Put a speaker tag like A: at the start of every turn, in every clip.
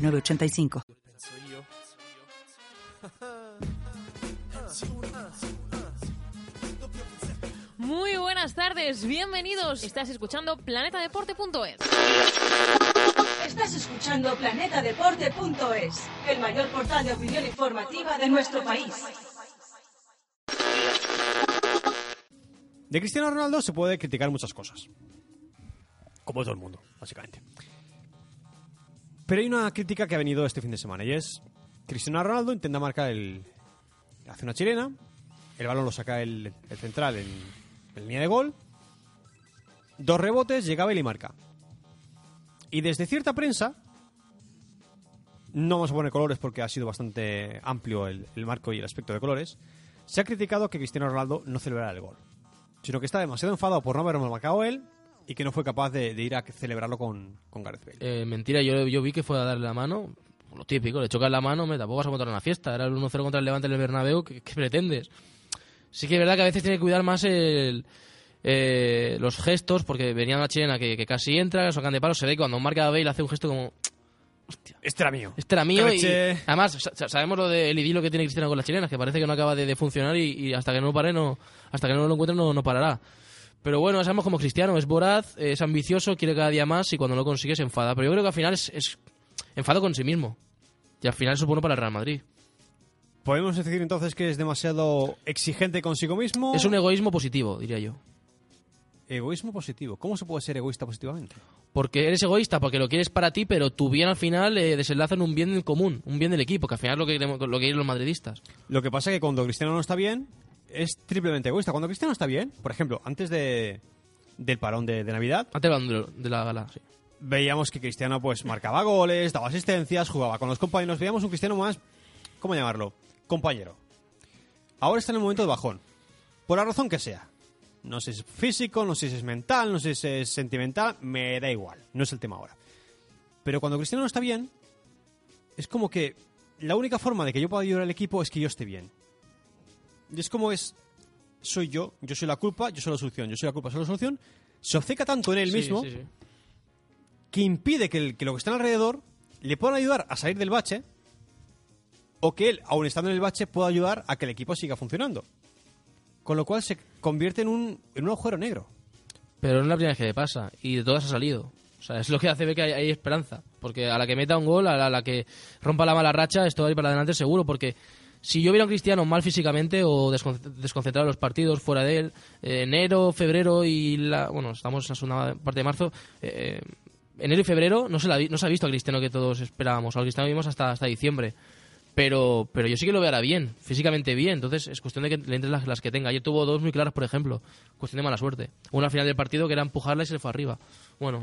A: 906985.
B: Muy buenas tardes, bienvenidos. Estás escuchando planetadeporte.es.
C: Estás escuchando planetadeporte.es, el mayor portal de opinión informativa de nuestro país.
D: De Cristiano Ronaldo se puede criticar muchas cosas. Como todo el mundo, básicamente. Pero hay una crítica que ha venido este fin de semana y es Cristiano Ronaldo intenta marcar el... hace una chilena, el balón lo saca el, central en, en línea de gol, dos rebotes, llega Bale y marca. Y desde cierta prensa, no vamos a poner colores porque ha sido bastante amplio el, el marco y el aspecto de colores, se ha criticado que Cristiano Ronaldo no celebrara el gol, sino que está demasiado enfadado por no haberlo marcado él y que no fue capaz de, de ir a celebrarlo con, con Gareth Bale.
E: Eh, mentira, yo, yo vi que fue a darle la mano. Lo típico, le chocas la mano, me tampoco vas a montar una fiesta. Era el 1-0 contra el Levante en el Bernabéu, ¿qué, qué pretendes? Sí que es verdad que a veces tiene que cuidar más el, eh, los gestos, porque venía una chilena que, que casi entra, sacan de palo, se ve que cuando marca a Bale hace un gesto como...
D: Este era mío.
E: Este era mío y además sa- sabemos lo del idilio que tiene Cristiano con las chilenas, que parece que no acaba de, de funcionar y, y hasta que no lo pare, no, hasta que no lo encuentre no, no parará. Pero bueno, sabemos como Cristiano, es voraz, es ambicioso, quiere cada día más y cuando no lo consigue se enfada. Pero yo creo que al final es, es enfado con sí mismo. Y al final eso es bueno para el Real Madrid.
D: ¿Podemos decir entonces que es demasiado exigente consigo mismo?
E: Es un egoísmo positivo, diría yo.
D: egoísmo positivo. ¿Cómo se puede ser egoísta positivamente?
E: Porque eres egoísta, porque lo quieres para ti, pero tu bien al final eh, desenlaza en un bien en común, un bien del equipo, que al final es lo que, lo que quieren los madridistas.
D: Lo que pasa es que cuando Cristiano no está bien, es triplemente egoísta. Cuando Cristiano está bien, por ejemplo, antes de, del parón de, de Navidad,
E: Antes de, de la gala, sí.
D: veíamos que Cristiano pues marcaba goles, daba asistencias, jugaba con los compañeros. Veíamos un Cristiano más, ¿cómo llamarlo? Compañero. Ahora está en el momento de bajón. Por la razón que sea. No sé si es físico, no sé si es mental, no sé si es sentimental, me da igual. No es el tema ahora. Pero cuando Cristiano no está bien, es como que la única forma de que yo pueda ayudar al equipo es que yo esté bien. Y es como es, soy yo, yo soy la culpa, yo soy la solución, yo soy la culpa, soy la solución. Se obceca tanto en él
E: Sí,
D: mismo
E: sí, sí.
D: que impide que, el- que lo que está alrededor le puedan ayudar a salir del bache o que él, aun estando en el bache, pueda ayudar a que el equipo siga funcionando. Con lo cual se convierte en un, en un agujero negro.
E: Pero no es la primera vez que le pasa. Y de todas ha salido. O sea, es lo que hace ver que hay, hay esperanza. Porque a la que meta un gol, a la, a la que rompa la mala racha, esto va a ir para adelante seguro. Porque si yo viera a un Cristiano mal físicamente o descon- desconcentrado en los partidos, fuera de él, eh, enero, febrero y la. Bueno, estamos en la segunda parte de marzo. eh, enero y febrero no se, la no se ha visto al Cristiano que todos esperábamos. Al Cristiano vimos hasta, hasta diciembre. Pero, pero yo sí que lo verá bien, físicamente bien. Entonces es cuestión de que le entren las, las que tenga. Ayer tuvo dos muy claras, por ejemplo. Cuestión de mala suerte. Una al final del partido que era empujarla y se le fue arriba. Bueno,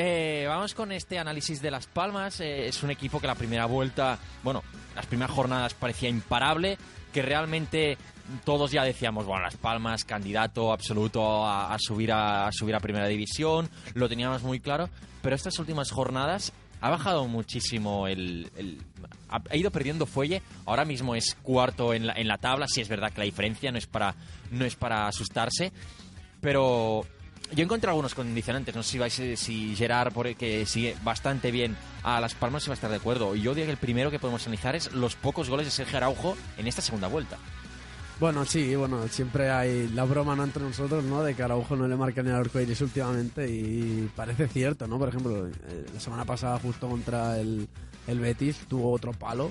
F: Eh, vamos con este análisis de Las Palmas. Eh, es un equipo que la primera vuelta, bueno, las primeras jornadas parecía imparable, que realmente todos ya decíamos, bueno, Las Palmas, candidato absoluto a, subir a, subir a Primera División, lo teníamos muy claro, pero estas últimas jornadas ha bajado muchísimo el... ha, ido perdiendo fuelle, ahora mismo es cuarto en la, tabla, sí es verdad que la diferencia no es para, no es para asustarse, pero yo encontré algunos condicionantes. No sé si, vais, si Gerard, que sigue bastante bien a Las Palmas, si va a estar de acuerdo. Yo diría que el primero que podemos analizar es los pocos goles de Sergio Araujo en esta segunda vuelta.
G: Bueno, sí, bueno, siempre hay la broma ¿no? entre nosotros, ¿no? De que Araujo no le marca ni el arco iris últimamente y parece cierto, ¿no? Por ejemplo, eh, la semana pasada justo contra el, el Betis tuvo otro palo.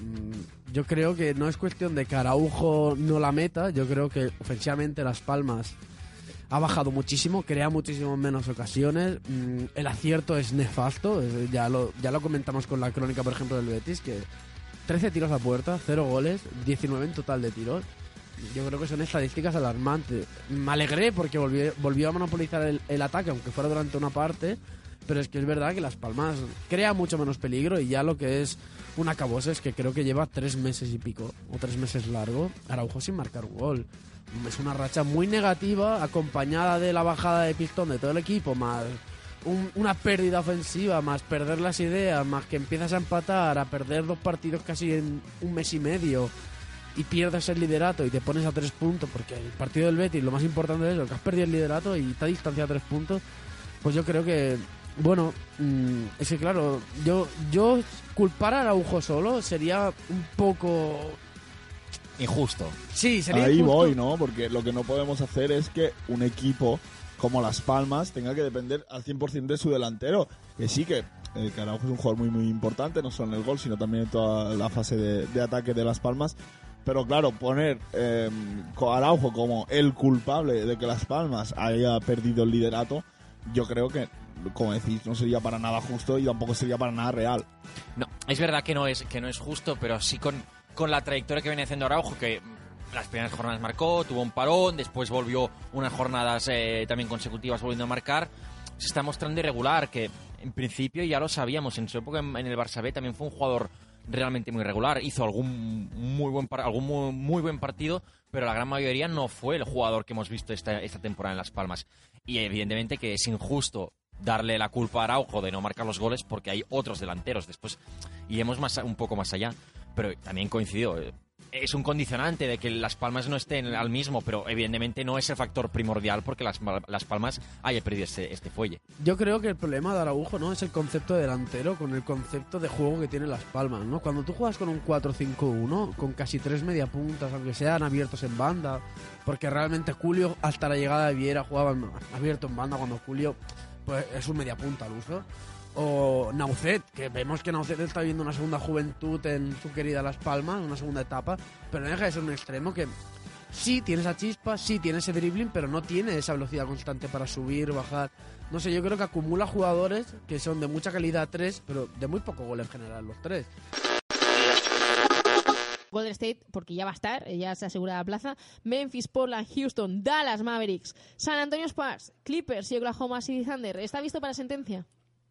G: Mm, Yo creo que no es cuestión de que Araujo no la meta, yo creo que ofensivamente Las Palmas ha bajado muchísimo, crea muchísimo menos ocasiones, mm, el acierto es nefasto, ya lo, ya lo comentamos con la crónica, por ejemplo, del Betis, que 13 tiros a puerta, 0 goles, 19 en total de tiros. Yo creo que son estadísticas alarmantes. Me alegré porque volvió, volvió a monopolizar el, el ataque, aunque fuera durante una parte. pero es que es verdad que Las Palmas crea mucho menos peligro y ya lo que es un acabose es que creo que lleva tres meses y pico, o tres meses largo, Araujo sin marcar un gol. Es una racha muy negativa, acompañada de la bajada de pistón de todo el equipo, más un- una pérdida ofensiva, más perder las ideas, más que empiezas a empatar, a perder dos partidos casi en un mes y medio y pierdes el liderato y te pones a tres puntos, porque el partido del Betis, lo más importante es eso, que has perdido el liderato y te ha distanciado a tres puntos, pues yo creo que, bueno, mm, es que claro, yo, yo culpar a Araujo solo sería un poco...
F: Injusto.
G: Sí, sería
H: Ahí
G: injusto.
H: voy, ¿no? Porque lo que no podemos hacer es que un equipo como Las Palmas tenga que depender al 100% de su delantero. Que sí, que eh, que Araujo es un jugador muy, muy importante, no solo en el gol, sino también en toda la fase de, de ataque de Las Palmas. Pero claro, poner eh, a Araujo como el culpable de que Las Palmas haya perdido el liderato, yo creo que, como decís, no sería para nada justo y tampoco sería para nada real.
F: No, es verdad que no es, que no es justo, pero sí con, con la trayectoria que viene haciendo Araujo, que las primeras jornadas marcó, tuvo un parón, después volvió unas jornadas eh, también consecutivas volviendo a marcar, se está mostrando irregular, que en principio ya lo sabíamos, en su época en, el Barça B también fue un jugador realmente muy regular, hizo algún muy buen algún muy, muy buen partido, pero la gran mayoría no fue el jugador que hemos visto esta, esta temporada en Las Palmas. Y evidentemente que es injusto darle la culpa a Araujo de no marcar los goles porque hay otros delanteros después. Iremos más un poco más allá pero también coincidió eh, es un condicionante de que las palmas no estén al mismo pero evidentemente no es el factor primordial porque las, las palmas haya perdido este, este fuelle
G: Yo creo que el problema de Araujo no es el concepto de delantero con el concepto de juego que tiene Las Palmas, ¿no? Cuando tú juegas con un 4-5-1, con casi tres media puntas, aunque sean abiertos en banda, porque realmente Julio hasta la llegada de Viera jugaba abierto en banda cuando Julio pues es un media punta al uso. O Naucet, que vemos que Naucet está viviendo una segunda juventud en su querida Las Palmas, una segunda etapa, pero no deja de ser un extremo que sí tiene esa chispa, sí tiene ese dribbling, pero no tiene esa velocidad constante para subir, bajar. No sé, yo creo que acumula jugadores que son de mucha calidad tres, pero de muy poco gol en general los tres.
B: Golden State, porque ya va a estar, ya se asegura la plaza. Memphis, Portland, Houston, Dallas Mavericks, San Antonio Spurs, Clippers y Oklahoma City Thunder. ¿Está visto para sentencia?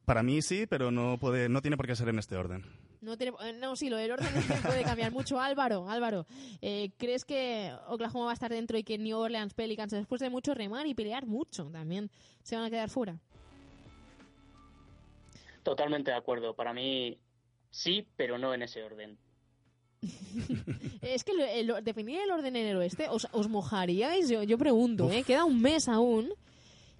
I: Para mí sí, pero no, puede, no tiene por qué ser en este orden.
B: No, tiene- eh, no, sí, lo del orden puede cambiar mucho. Álvaro, Álvaro, eh, ¿crees que Oklahoma va a estar dentro y que New Orleans Pelicans, después de mucho remar y pelear mucho, también se van a quedar fuera?
J: Totalmente de acuerdo. Para mí sí, pero no en ese orden.
B: Es que el- el- definir el orden en el oeste, ¿os, os mojaríais? Yo, yo pregunto, ¿eh? Queda un mes aún.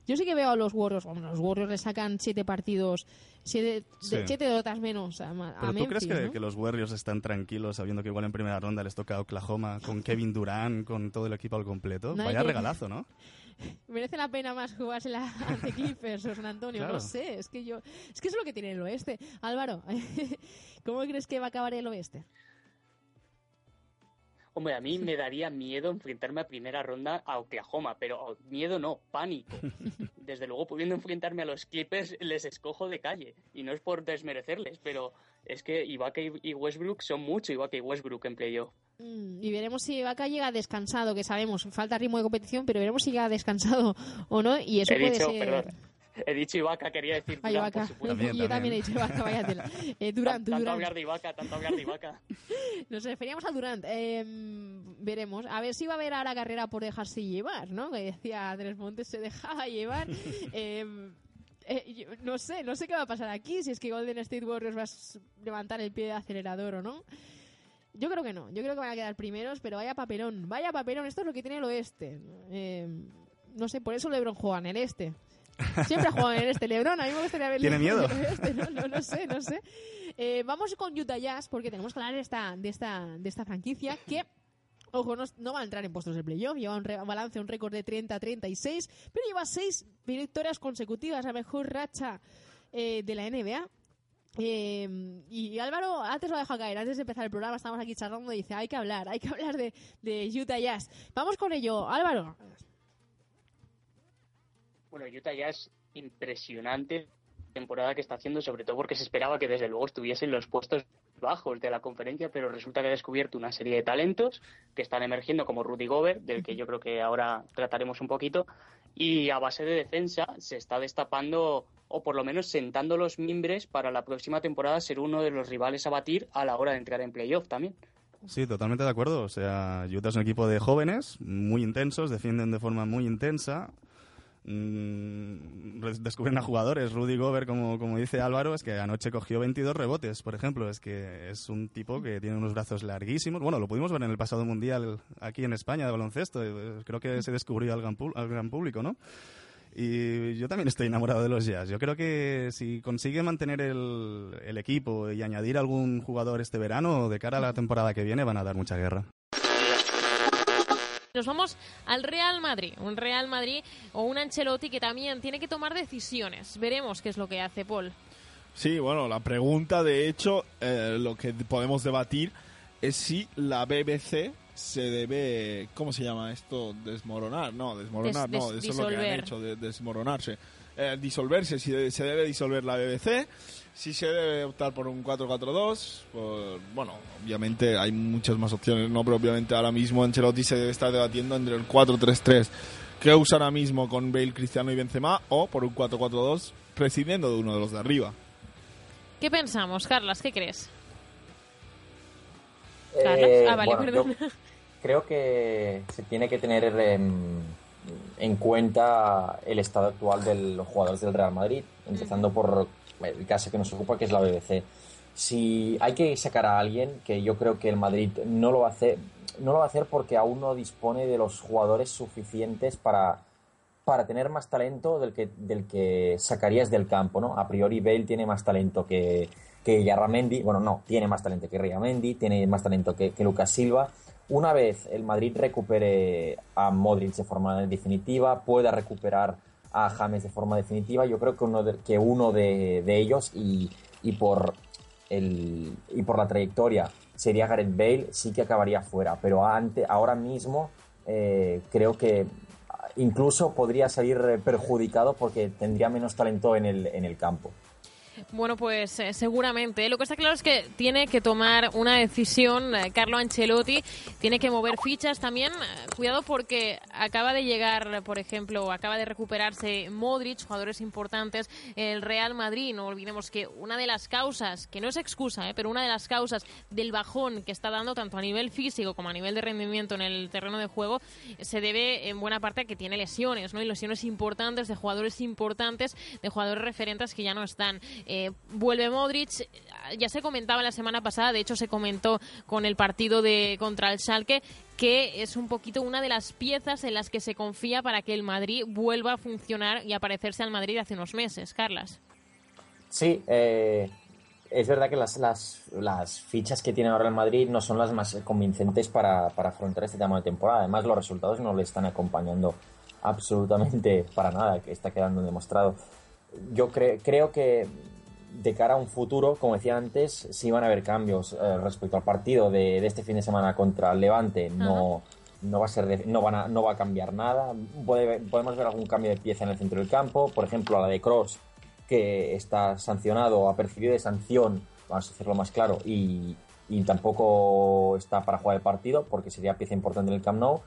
B: Yo sí que veo a los Warriors, bueno, los Warriors le sacan siete partidos, siete,
I: Sí.
B: de- siete derrotas menos a, a
I: ¿Pero tú crees que,
B: ¿no?
I: que los Warriors están tranquilos sabiendo que igual en primera ronda les toca Oklahoma con Kevin Durant, con todo el equipo al completo? Vaya regalazo, ¿no?
B: merece la pena más jugársela ante Clippers o San Antonio,
I: Claro.
B: no sé, es que yo es que es lo que tiene el oeste. Álvaro, ¿cómo crees que va a acabar el oeste?
J: Hombre, a mí me daría miedo enfrentarme a primera ronda a Oklahoma, pero miedo no, pánico. Desde luego, pudiendo enfrentarme a los Clippers, les escojo de calle. Y no es por desmerecerles, pero es que Ibaka y y Westbrook son mucho Ibaka y Westbrook en playoff.
B: Mm, Y veremos si Ibaka llega descansado, que sabemos, falta ritmo de competición, pero veremos si llega descansado o no, y eso
J: He
B: puede
J: dicho,
B: ser...
J: perdón, he dicho Ibaka, quería decir
B: Ay, Ibaka.
J: por supuesto.
I: También,
B: Yo también
I: también.
B: he dicho Ibaka, vaya tela. Eh, Durant,
J: tanto
B: Durant.
J: hablar de Ibaka, tanto hablar de Ibaka.
B: Nos referíamos a Durant. Eh, veremos. A ver si va a haber ahora carrera por dejarse llevar, ¿no? Que decía Tres Montes se dejaba llevar. Eh, eh, yo no sé, no sé qué va a pasar aquí. Si es que Golden State Warriors va a levantar el pie de acelerador o no. Yo creo que no. Yo creo que van a quedar primeros, pero vaya papelón. Vaya papelón. Esto es lo que tiene el oeste. Eh, no sé, por eso LeBron juega en el este. Siempre ha jugado en este. LeBron, a mí me gustaría verlo
I: ¿Tiene miedo?
B: oeste. No, no, no sé, no sé. Eh, vamos con Utah Jazz porque tenemos que hablar de esta, de esta, de esta franquicia que, ojo, no, no va a entrar en puestos de playoff. Lleva un balance, un récord de 30-36, pero lleva seis victorias consecutivas, la mejor racha eh, de la NBA. Eh, y Álvaro, antes lo dejo caer, antes de empezar el programa, estamos aquí charlando y dice, hay que hablar, hay que hablar de, de Utah Jazz. Vamos con ello, Álvaro.
J: Bueno, Utah ya es impresionante temporada que está haciendo, sobre todo porque se esperaba que desde luego estuviesen los puestos bajos de la conferencia, pero resulta que ha descubierto una serie de talentos que están emergiendo como Rudy Gobert, del que yo creo que ahora trataremos un poquito, y a base de defensa se está destapando o por lo menos sentando los mimbres para la próxima temporada ser uno de los rivales a batir a la hora de entrar en playoff también.
I: Sí, totalmente de acuerdo. O sea, Utah es un equipo de jóvenes, muy intensos, defienden de forma muy intensa. Mm, descubren a jugadores. Rudy Gobert, como, como dice Álvaro, es que anoche cogió 22 rebotes, por ejemplo. Es que es un tipo que tiene unos brazos larguísimos. Bueno, lo pudimos ver en el pasado mundial aquí en España de baloncesto. Eh, Creo que se descubrió al gran, al gran público, ¿no? Y yo también estoy enamorado de los Jazz. Yo creo que si consigue mantener el, el equipo y añadir algún jugador este verano, de cara a la temporada que viene, van a dar mucha guerra.
K: Nos vamos al Real Madrid, un Real Madrid o un Ancelotti que también tiene que tomar decisiones. Veremos qué es lo que hace Paul.
H: Sí, bueno, la pregunta, de hecho, eh, lo que podemos debatir es si la BBC se debe, ¿cómo se llama esto? Desmoronar, no, desmoronar,
K: Des-
H: no, eso es lo que han hecho, de, desmoronarse. Eh, disolverse, si de- se debe disolver la BBC, si se debe optar por un 4-4-2, por- bueno, obviamente hay muchas más opciones, ¿no? Pero obviamente ahora mismo Ancelotti se debe estar debatiendo entre el 4-3-3 que usa ahora mismo con Bale, Cristiano y Benzema, o por un 4-4-2 prescindiendo de uno de los de arriba.
K: ¿Qué pensamos, Carlas? ¿Qué crees?
L: Eh.
K: Ah, vale,
L: bueno,
K: perdón.
L: creo que se tiene que tener em, en cuenta el estado actual de los jugadores del Real Madrid, empezando por el caso que nos ocupa, que es la BBC. Si hay que sacar a alguien, que yo creo que el Madrid no lo va a hacer, no lo va a hacer porque aún no dispone de los jugadores suficientes para, para tener más talento del que, del que sacarías del campo, ¿no? A priori Bale tiene más talento que, que Yarramendi, bueno, no, tiene más talento que Yarramendi, tiene más talento que, que Lucas Silva. Una vez el Madrid recupere a Modric de forma definitiva, pueda recuperar a James de forma definitiva, yo creo que uno de, que uno de, ellos y, por el, y por la trayectoria sería Gareth Bale, sí que acabaría fuera, pero ahora mismo eh, creo que incluso podría salir perjudicado porque tendría menos talento en el, en el campo.
K: Bueno, pues eh, seguramente. Lo que está claro es que tiene que tomar una decisión eh, Carlo Ancelotti, tiene que mover fichas también. eh, cuidado porque acaba de llegar, por ejemplo, acaba de recuperarse Modric, jugadores importantes, el Real Madrid. No olvidemos que una de las causas, que no es excusa, eh, pero una de las causas del bajón que está dando tanto a nivel físico como a nivel de rendimiento en el terreno de juego se debe en buena parte a que tiene lesiones, ¿no? Y lesiones importantes de jugadores importantes, de jugadores referentes que ya no están. Eh, vuelve Modric, ya se comentaba la semana pasada, de hecho se comentó con el partido de contra el Schalke que es un poquito una de las piezas en las que se confía para que el Madrid vuelva a funcionar y aparecerse al Madrid hace unos meses, Carlas.
L: Sí, eh, es verdad que las, las, fichas que tiene ahora el Madrid no son las más convincentes para, para afrontar este tema de temporada. Además, los resultados no le están acompañando absolutamente para nada, que está quedando demostrado. Yo cre- creo que de cara a un futuro, como decía antes, sí van a haber cambios eh, respecto al partido de, de este fin de semana contra el Levante. No, no va a ser de- no van a, no va a cambiar nada. Puede- podemos ver algún cambio de pieza en el centro del campo, por ejemplo, a la de Cross que está sancionado, ha percibido de sanción, vamos a decirlo más claro, y, y tampoco está para jugar el partido porque sería pieza importante en el Camp Nou.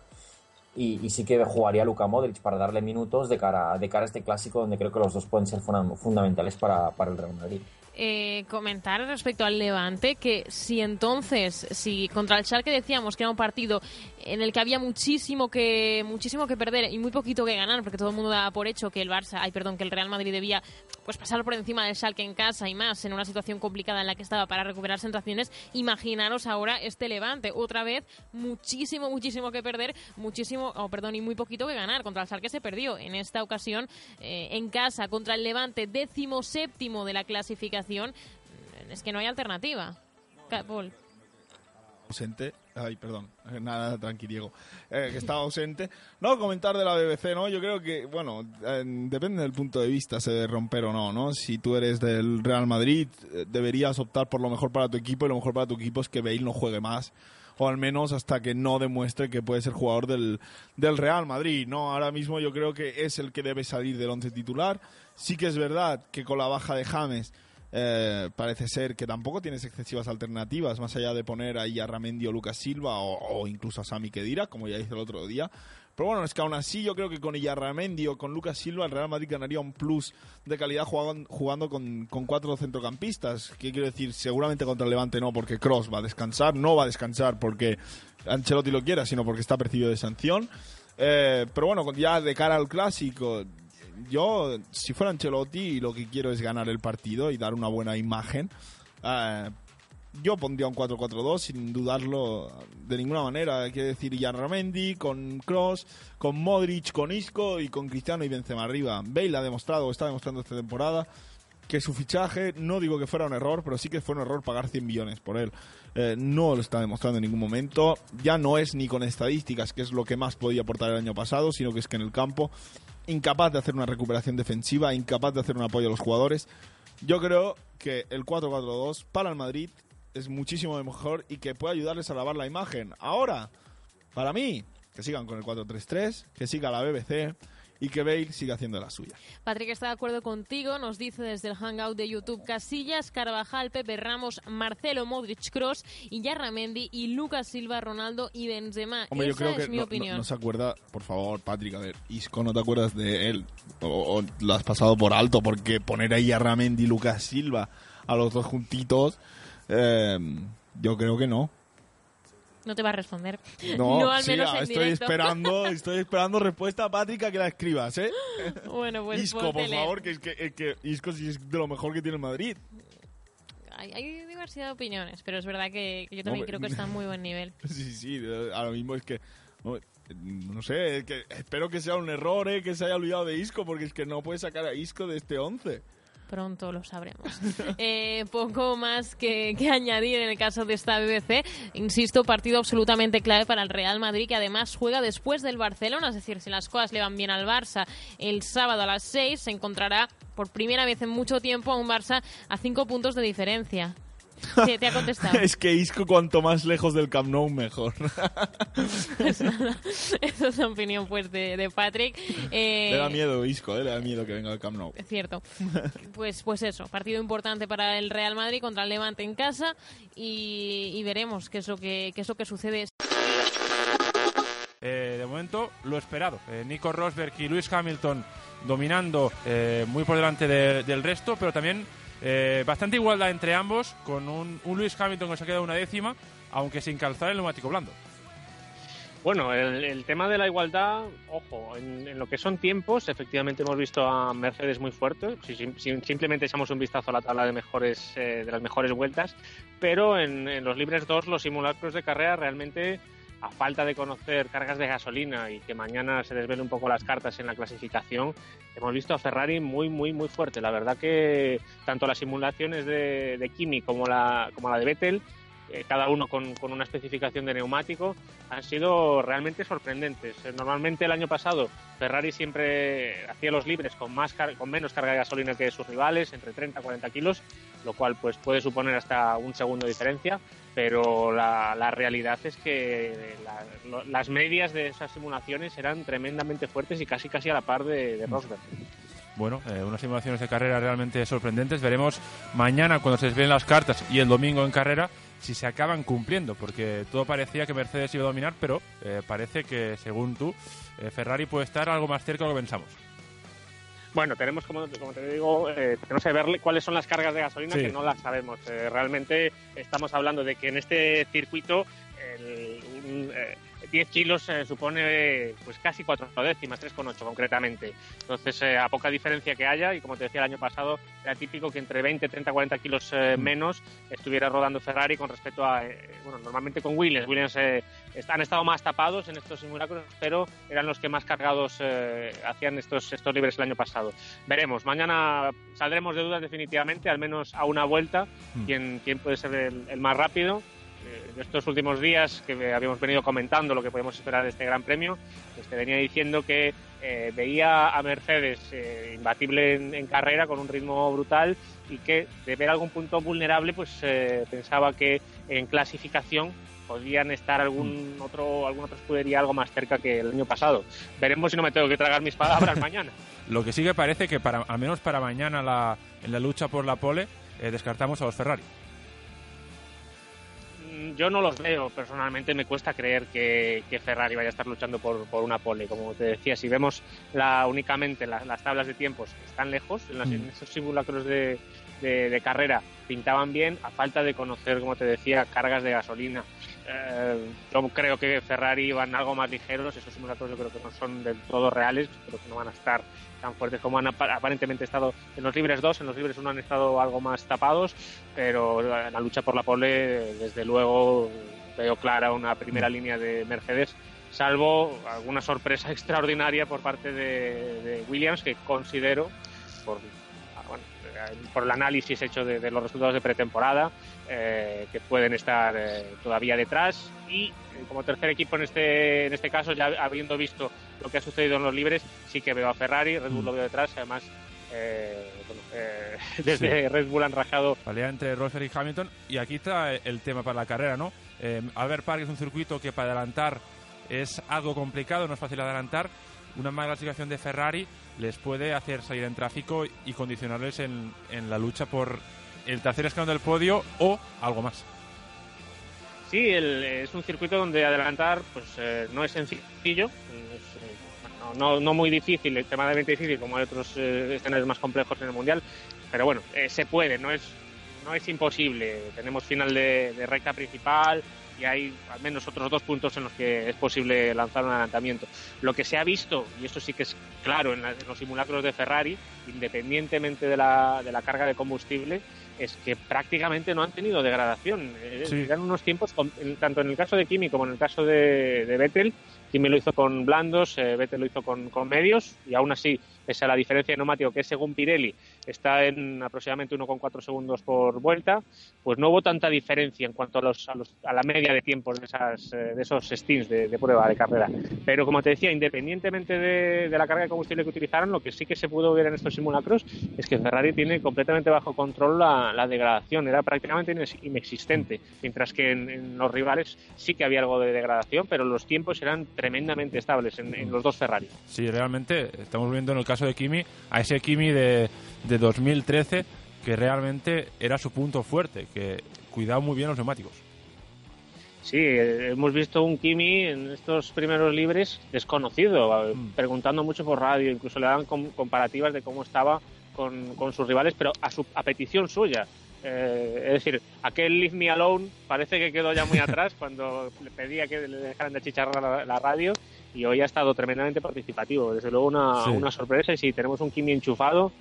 L: Y, y sí que jugaría Luka Modric para darle minutos de cara, de cara a este clásico donde creo que los dos pueden ser fundamentales para, para el Real Madrid.
K: Eh, comentar respecto al Levante que si entonces, si contra el Schalke decíamos que era un partido en el que había muchísimo que muchísimo que perder y muy poquito que ganar, porque todo el mundo daba por hecho que el Barça, ay perdón, que el Real Madrid debía pues pasar por encima del Schalke en casa y más en una situación complicada en la que estaba para recuperar sensaciones, imaginaros ahora este Levante, otra vez muchísimo muchísimo que perder, muchísimo, oh, perdón, y muy poquito que ganar. Contra el Schalke se perdió en esta ocasión eh, en casa contra el Levante, décimo séptimo de la clasificación. Es que no hay alternativa. Paul.
H: ausente Ay, perdón, eh, nada, tranqui, Diego, eh, que estaba ausente. No, comentar de la BBC, ¿no? Yo creo que, bueno, eh, depende del punto de vista, se de romper o no, ¿no? Si tú eres del Real Madrid, eh, deberías optar por lo mejor para tu equipo y lo mejor para tu equipo es que Bale no juegue más. O al menos hasta que no demuestre que puede ser jugador del, del Real Madrid, ¿no? Ahora mismo yo creo que es el que debe salir del once titular. Sí que es verdad que con la baja de James eh, parece ser que tampoco tienes excesivas alternativas, más allá de poner ahí a Ramendi o Lucas Silva o, o incluso a Sami Kedira, como ya hice el otro día. Pero bueno, es que aún así yo creo que con Iyarramendi o con Lucas Silva el Real Madrid ganaría un plus de calidad jugando, jugando con, con cuatro centrocampistas. ¿Qué quiero decir? Seguramente contra el Levante no, porque Cross va a descansar. No va a descansar porque Ancelotti lo quiera, sino porque está percibido de sanción. Eh, pero bueno, ya de cara al clásico, yo, si fuera Ancelotti, lo que quiero es ganar el partido y dar una buena imagen. Eh, yo pondría un 4-4-2 sin dudarlo de ninguna manera. Quiere decir, Jan Ramendi con Cross, con Modric, con Isco y con Cristiano y Benzema arriba. Bale ha demostrado, está demostrando esta temporada que su fichaje, no digo que fuera un error, pero sí que fue un error pagar 100 millones por él. Eh, no lo está demostrando en ningún momento. Ya no es ni con estadísticas, que es lo que más podía aportar el año pasado, sino que es que en el campo, incapaz de hacer una recuperación defensiva, incapaz de hacer un apoyo a los jugadores. Yo creo que el 4-4-2 para el Madrid es muchísimo mejor y que puede ayudarles a lavar la imagen. Ahora, para mí, que sigan con el 4-3-3, que siga la BBC y que Bale siga haciendo la suya.
K: Patrick está de acuerdo contigo, nos dice desde el hangout de YouTube Casillas, Carvajal, Pepe Ramos, Marcelo Modric Cross Yarramendi y Lucas Silva, Ronaldo y Benzema.
H: Hombre, yo
K: Esa
H: creo
K: es
H: que
K: mi
H: no,
K: opinión.
H: no- no se acuerda, por favor, Patrick, a ver, Isco, ¿no te acuerdas de él? O, o lo has pasado por alto, porque poner ahí a Ramendi y Lucas Silva a los dos juntitos, eh, yo creo que no.
K: No te va a responder.
H: No,
K: al
H: sí,
K: menos
H: ah,
K: en
H: estoy
K: directo.
H: esperando, estoy esperando respuesta, Patrick, a que la escribas, ¿eh?
K: Bueno, pues
H: Isco, por
K: póntele.
H: favor, que es que, Isco sí es de lo mejor que tiene el Madrid.
K: Hay, hay diversidad de opiniones, pero es verdad que, que yo también creo que está a muy buen nivel.
H: Sí, sí, ahora mismo es que. No, no sé, es que espero que sea un error, ¿eh? Que se haya olvidado de Isco, porque es que no puede sacar a Isco de este 11.
K: Pronto lo sabremos. Eh, poco más que, que añadir en el caso de esta BBC. Insisto, partido absolutamente clave para el Real Madrid, que además juega después del Barcelona. Es decir, si las cosas le van bien al Barça el sábado a las 6, se encontrará por primera vez en mucho tiempo a un Barça a 5 puntos de diferencia. Te, te ha contestado.
H: es que Isco, cuanto más lejos del Camp Nou, mejor.
K: Pues nada, esa es la opinión pues de, de Patrick. Eh,
H: Le da miedo Isco, ¿eh? Le da miedo que venga al Camp Nou.
K: Es cierto. Pues, pues eso, partido importante para el Real Madrid contra el Levante en casa y, y veremos qué es lo que qué es lo que sucede.
M: Eh, de momento, lo esperado. Eh, Nico Rosberg y Lewis Hamilton dominando eh, muy por delante de- del resto, pero también eh, bastante igualdad entre ambos, con un, un Hamilton que se ha quedado una décima, aunque sin calzar el neumático blando.
N: Bueno, el, el tema de la igualdad, ojo, en, en lo que son tiempos, efectivamente hemos visto a Mercedes muy fuerte. Si, si- si simplemente echamos un vistazo a la tabla de mejores eh, de las mejores vueltas, pero en, en los libres 2, los simulacros de carrera realmente a falta de conocer cargas de gasolina y que mañana se desvelen un poco las cartas en la clasificación, hemos visto a Ferrari muy, muy, muy fuerte. La verdad que tanto las simulaciones de, de Kimi como la, como la de Vettel, eh, cada uno con, con una especificación de neumático, han sido realmente sorprendentes. Eh, Normalmente el año pasado Ferrari siempre hacía los libres con, más con menos carga de gasolina que sus rivales, entre 30 y 40 kilos, lo cual pues puede suponer hasta un segundo de diferencia, pero la, la realidad es que la- lo- las medias de esas simulaciones eran tremendamente fuertes y casi casi a la par de, de Rosberg.
M: Bueno, eh, unas simulaciones de carrera realmente sorprendentes. Veremos mañana cuando se desvelen las cartas y el domingo en carrera si se acaban cumpliendo, porque todo parecía que Mercedes iba a dominar, pero eh, parece que, según tú, eh, Ferrari puede estar algo más cerca de lo que pensamos.
N: Bueno, tenemos, como, como te digo, eh, tenemos que ver cuáles son las cargas de gasolina
M: Sí.
N: que no las sabemos. Eh, realmente estamos hablando de que en este circuito el, un, eh, 10 kilos eh, supone pues casi cuatro décimas, 3,8 concretamente. Entonces, eh, a poca diferencia que haya, y como te decía el año pasado, era típico que entre 20, 30, 40 kilos eh, menos estuviera rodando Ferrari con respecto a, eh, bueno, normalmente con Williams. Williams han estado más tapados en estos simulacros, pero eran los que más cargados hacían estos, estos libres el año pasado. Veremos, mañana saldremos de dudas definitivamente, al menos a una vuelta,
M: Mm.
N: quién, quién puede ser el, el más rápido. Eh, de estos últimos días que habíamos venido comentando lo que podemos esperar de este Gran Premio, pues te venía diciendo que eh, veía a Mercedes eh, imbatible en, en carrera con un ritmo brutal y que de ver algún punto vulnerable, pues eh, pensaba que en clasificación podían estar algún otro alguna otra escudería algo más cerca que el año pasado. Veremos si no me tengo que tragar mis palabras mañana.
M: Lo que sí que parece que, para, al menos para mañana, la, en la lucha por la pole, eh, descartamos a los Ferrari.
N: Yo no los veo, personalmente me cuesta creer que, que Ferrari vaya a estar luchando por, por una pole. Como te decía, si vemos la, únicamente la- las tablas de tiempos están lejos, en, las-
M: Mm.
N: en esos simulacros de, de- de carrera pintaban bien, a falta de conocer, como te decía, cargas de gasolina. Eh, yo creo que Ferrari van algo más ligeros, esos simulacros yo creo que no son del todo reales, creo que no van a estar tan fuertes como han apa- aparentemente estado en los libres 2, en los libres 1 han estado algo más tapados, pero en la lucha por la pole, desde luego, veo clara una primera línea de Mercedes, salvo alguna sorpresa extraordinaria por parte de, de Williams, que considero, por, ah, bueno, eh, por el análisis hecho de, de los resultados de pretemporada, eh, que pueden estar eh, todavía detrás. Y eh, como tercer equipo en este, en este caso, ya habiendo visto lo que ha sucedido en los libres, sí que veo a Ferrari, Red Bull lo veo detrás, además. eh, bueno, eh, desde
M: Sí.
N: Red Bull han rajado
M: Pelea entre Rosberg y Hamilton. Y aquí está el tema para la carrera, ¿no? Eh, Albert Park es un circuito que para adelantar es algo complicado, no es fácil adelantar. Una mala clasificación de Ferrari les puede hacer salir en tráfico y condicionarles en, en la lucha por el tercer escalón del podio o algo más.
N: Sí, el- es un circuito donde adelantar pues eh, no es sencillo, no, no, no muy difícil, extremadamente difícil como hay otros eh, escenarios más complejos en el Mundial, pero bueno, eh, se puede, no es, no es imposible. Tenemos final de, de recta principal y hay al menos otros dos puntos en los que es posible lanzar un adelantamiento. Lo que se ha visto, y esto sí que es claro en, la- en los simulacros de Ferrari, independientemente de la, de la carga de combustible, es que prácticamente no han tenido degradación. Eh,
M: Sí.
N: Eran unos tiempos, tanto en el caso de Kimi como en el caso de, de Vettel, Kimi lo hizo con blandos, eh, Vettel lo hizo con, con medios, y aún así, pese a la diferencia de neumático, que según Pirelli está en aproximadamente 1,4 segundos por vuelta, pues no hubo tanta diferencia en cuanto a, los, a, los- a la media de tiempos de, esas, eh, de esos stints de, de prueba de carrera. Pero como te decía, independientemente de, de la carga de combustible que utilizaron, lo que sí que se pudo ver en estos simulacros es que Ferrari tiene completamente bajo control la, la degradación, era prácticamente inex- inexistente, mientras que en, en los rivales sí que había algo de degradación, pero los tiempos eran tremendamente estables en, en los dos Ferrari.
M: Sí, realmente estamos viendo en el caso de Kimi a ese Kimi de, de 2013 que realmente era su punto fuerte, que cuidaba muy bien los neumáticos.
N: Sí, hemos visto un Kimi en estos primeros libres desconocido, eh, preguntando mucho por radio, incluso le com- comparativas de cómo estaba con, con sus rivales, pero a, su, a petición suya. Eh, es decir, aquel Leave Me Alone parece que quedó ya muy atrás cuando le pedía que le dejaran de chicharrar la, la radio y hoy ha estado tremendamente participativo. Desde luego una,
M: Sí.
N: una sorpresa y si tenemos un Kimi enchufado,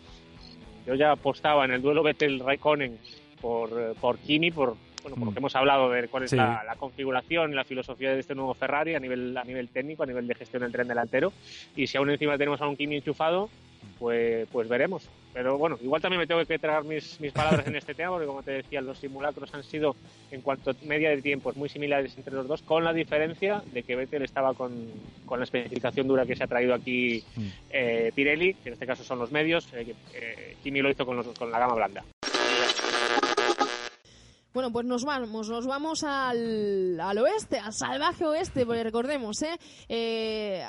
N: yo ya apostaba en el duelo Vettel-Raikkonen por, eh, por Kimi, por, bueno, por lo que hemos hablado de cuál es
M: Sí.
N: la, la configuración la filosofía de este nuevo Ferrari a nivel, a nivel técnico, a nivel de gestión del tren delantero. Y si aún encima tenemos a un Kimi enchufado, pues, pues veremos. Pero bueno, igual también me tengo que tragar mis, mis palabras en este tema, porque como te decía, los simulacros han sido, en cuanto a media de tiempos, muy similares entre los dos, con la diferencia de que Vettel estaba con, con la especificación dura que se ha traído aquí eh, Pirelli, que en este caso son los medios, eh, eh, Kimi lo hizo con, los- con la gama blanda.
B: Bueno, pues nos vamos, nos vamos al, al oeste, al salvaje oeste, porque recordemos, ¿eh? Eh,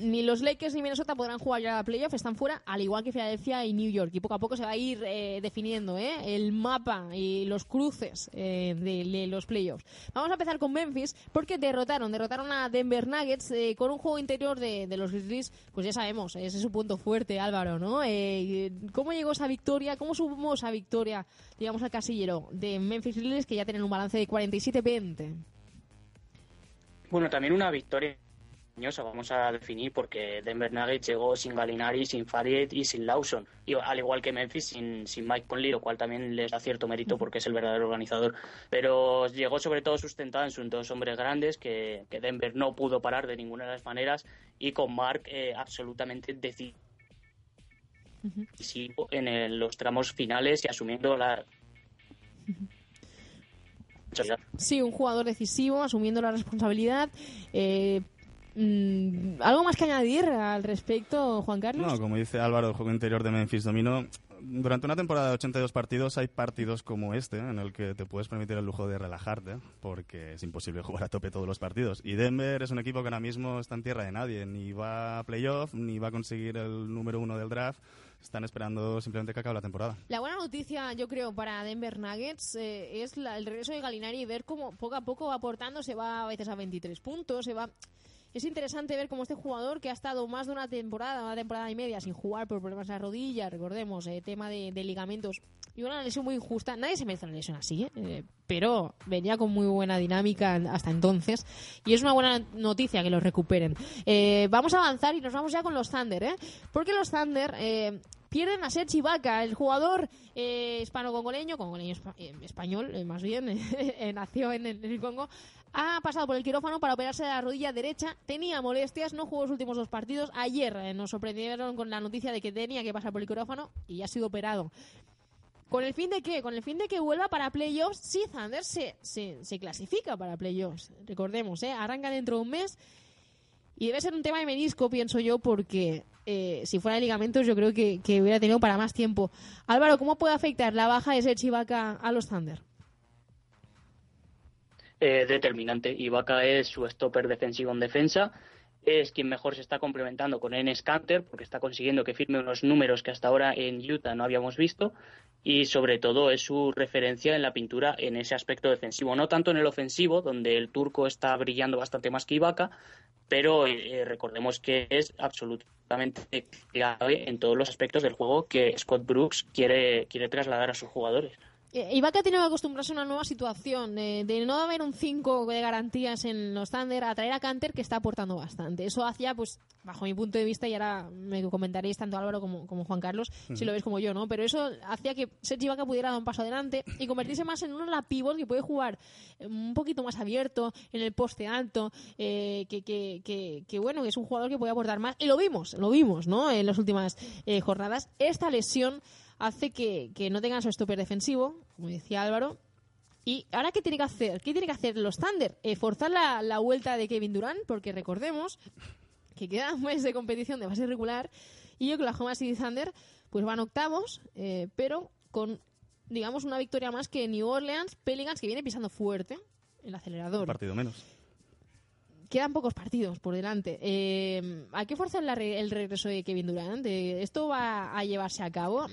B: ni los Lakers ni Minnesota podrán jugar ya a playoff, están fuera, al igual que Filadelfia y New York. Y poco a poco se va a ir eh, definiendo ¿eh? el mapa y los cruces eh, de, de los playoffs. Vamos a empezar con Memphis, porque derrotaron, derrotaron a Denver Nuggets eh, con un juego interior de, los Grizzlies, pues ya sabemos, ese es su punto fuerte, Álvaro, ¿no? ¿Cómo llegó esa victoria? ¿Cómo sumó esa victoria, digamos, al casillero de Memphis Grizzlies, que ya tienen un balance de 47-20?
J: Bueno, también una victoria vamos a definir, porque Denver Nuggets llegó sin Galinari, sin Fariet y sin Lawson, y al igual que Memphis sin, sin Mike Conley, lo cual también les da cierto mérito porque es el verdadero organizador. Pero llegó sobre todo sustentado en sus dos hombres grandes, que, que Denver no pudo parar de ninguna de las maneras, y con Mark eh, absolutamente decisivo en el- los tramos finales y asumiendo la,
B: Sí, un jugador decisivo, asumiendo la responsabilidad. Eh, mm, ¿Algo más que añadir al respecto, Juan Carlos?
I: No, como dice Álvaro, el juego interior de Memphis dominó. Durante una temporada de 82 partidos hay partidos como este en el que te puedes permitir el lujo de relajarte porque es imposible jugar a tope todos los partidos. Y Denver es un equipo que ahora mismo está en tierra de nadie, ni va a playoff, ni va a conseguir el número uno del draft. Están esperando simplemente que acabe la temporada.
B: La buena noticia, yo creo, para Denver Nuggets eh, es la- el regreso de Galinari y ver cómo poco a poco va aportando, se va a veces a 23 puntos, se va... Es interesante ver cómo este jugador que ha estado más de una temporada, una temporada y media sin jugar por problemas en la rodilla, recordemos, eh, tema de, de ligamentos y una lesión muy injusta. Nadie se merece una lesión así, ¿eh? Eh, pero venía con muy buena dinámica hasta entonces y es una buena noticia que lo recuperen. Eh, vamos a avanzar y nos vamos ya con los Thunder, ¿eh? porque los Thunder eh, pierden a Sergi Vaca, el jugador eh, hispano-congoleño, congoleño espa- español más bien, nació en el Congo, ha pasado por el quirófano para operarse de la rodilla derecha, tenía molestias, no jugó los últimos dos partidos, ayer eh, nos sorprendieron con la noticia de que tenía que pasar por el quirófano y ya ha sido operado. ¿Con el fin de qué? Con el fin de que vuelva para playoffs si Thunder se, se, clasifica para playoffs. Recordemos, ¿eh? arranca dentro de un mes y debe ser un tema de menisco, pienso yo, porque eh, si fuera de ligamentos yo creo que, que hubiera tenido para más tiempo. Álvaro, ¿cómo puede afectar la baja de Sergi Ibaka a los Thunder?
J: Eh, determinante. Ibaka es su stopper defensivo en defensa. Es quien mejor se está complementando con Enes Kanter porque está consiguiendo que firme unos números que hasta ahora en Utah no habíamos visto. Y sobre todo es su referencia en la pintura en ese aspecto defensivo. No tanto en el ofensivo, donde el turco está brillando bastante más que Ibaka, pero eh, recordemos que es absolutamente clave en todos los aspectos del juego que Scott Brooks quiere, quiere trasladar a sus jugadores.
B: Eh, Ibaka tiene que acostumbrarse a una nueva situación, eh, de no haber un 5 de garantías en los Thunder, a traer a Canter que está aportando bastante. Eso hacía, pues, bajo mi punto de vista, y ahora me comentaréis tanto Álvaro como, como Juan Carlos, si lo veis como yo, ¿no? Pero eso hacía que Sergi Ibaka pudiera dar un paso adelante y convertirse más en un la pivot que puede jugar eh, un poquito más abierto, en el poste alto, eh, que, que, que, que, bueno, que es un jugador que puede aportar más. Y lo vimos, lo vimos, ¿no? En las últimas eh, jornadas. Esta lesión hace que, que no tengan su stopper defensivo, como decía Álvaro. ¿Y ahora qué tiene que hacer? ¿Qué tiene que hacer los Thunder? Eh, forzar la, la vuelta de Kevin Durant, porque recordemos que queda un mes de competición de base regular y Oklahoma City Thunder pues van octavos, eh, pero con digamos una victoria más que New Orleans, Pelicans que viene pisando fuerte el acelerador.
I: Un partido menos.
B: Quedan pocos partidos por delante. Eh, hay que forzar la re- el regreso de Kevin Durant. Eh, esto va a llevarse a cabo.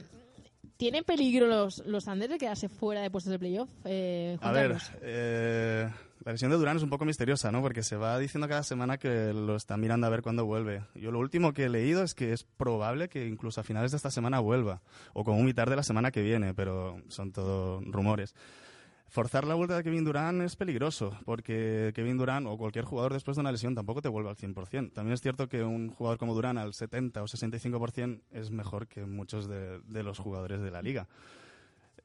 B: ¿Tienen peligro los, los Thunder de quedarse fuera de puestos de playoff? Eh,
I: A ver, eh, la lesión de Durán es un poco misteriosa, ¿no? Porque se va diciendo cada semana que lo están mirando a ver cuándo vuelve. Yo lo último que he leído es que es probable que incluso a finales de esta semana vuelva, o como mitad de la semana que viene, pero son todo rumores. Forzar la vuelta de Kevin Durán es peligroso, porque Kevin Durán o cualquier jugador después de una lesión tampoco te vuelve al 100%. También es cierto que un jugador como Durán al 70 o 65% es mejor que muchos de- los jugadores de la liga.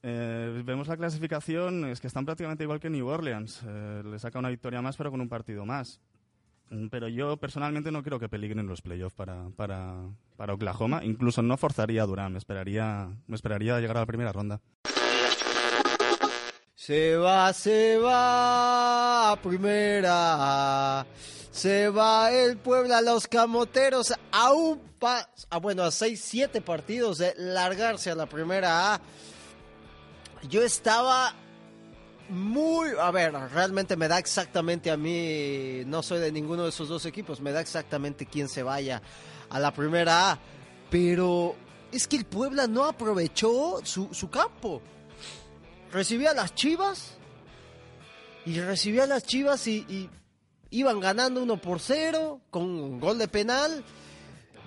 I: Eh, vemos la clasificación, es que están prácticamente igual que New Orleans. Eh, le saca una victoria más, pero con un partido más. Mm, Pero yo personalmente no creo que peligren los playoffs para, para, para Oklahoma. Incluso no forzaría a Durán, me esperaría, me esperaría llegar a la primera ronda.
O: Se va, se va a primera. Se va el Puebla a los camoteros a un pas, ah, bueno, a 6, 7 partidos de largarse a la primera A. Yo estaba muy, a ver, realmente me da exactamente a mí, no soy de ninguno de esos dos equipos, me da exactamente quién se vaya a la primera A, pero es que el Puebla no aprovechó su, su campo recibía las Chivas y recibía las Chivas y, iban ganando 1 por 0 con un gol de penal.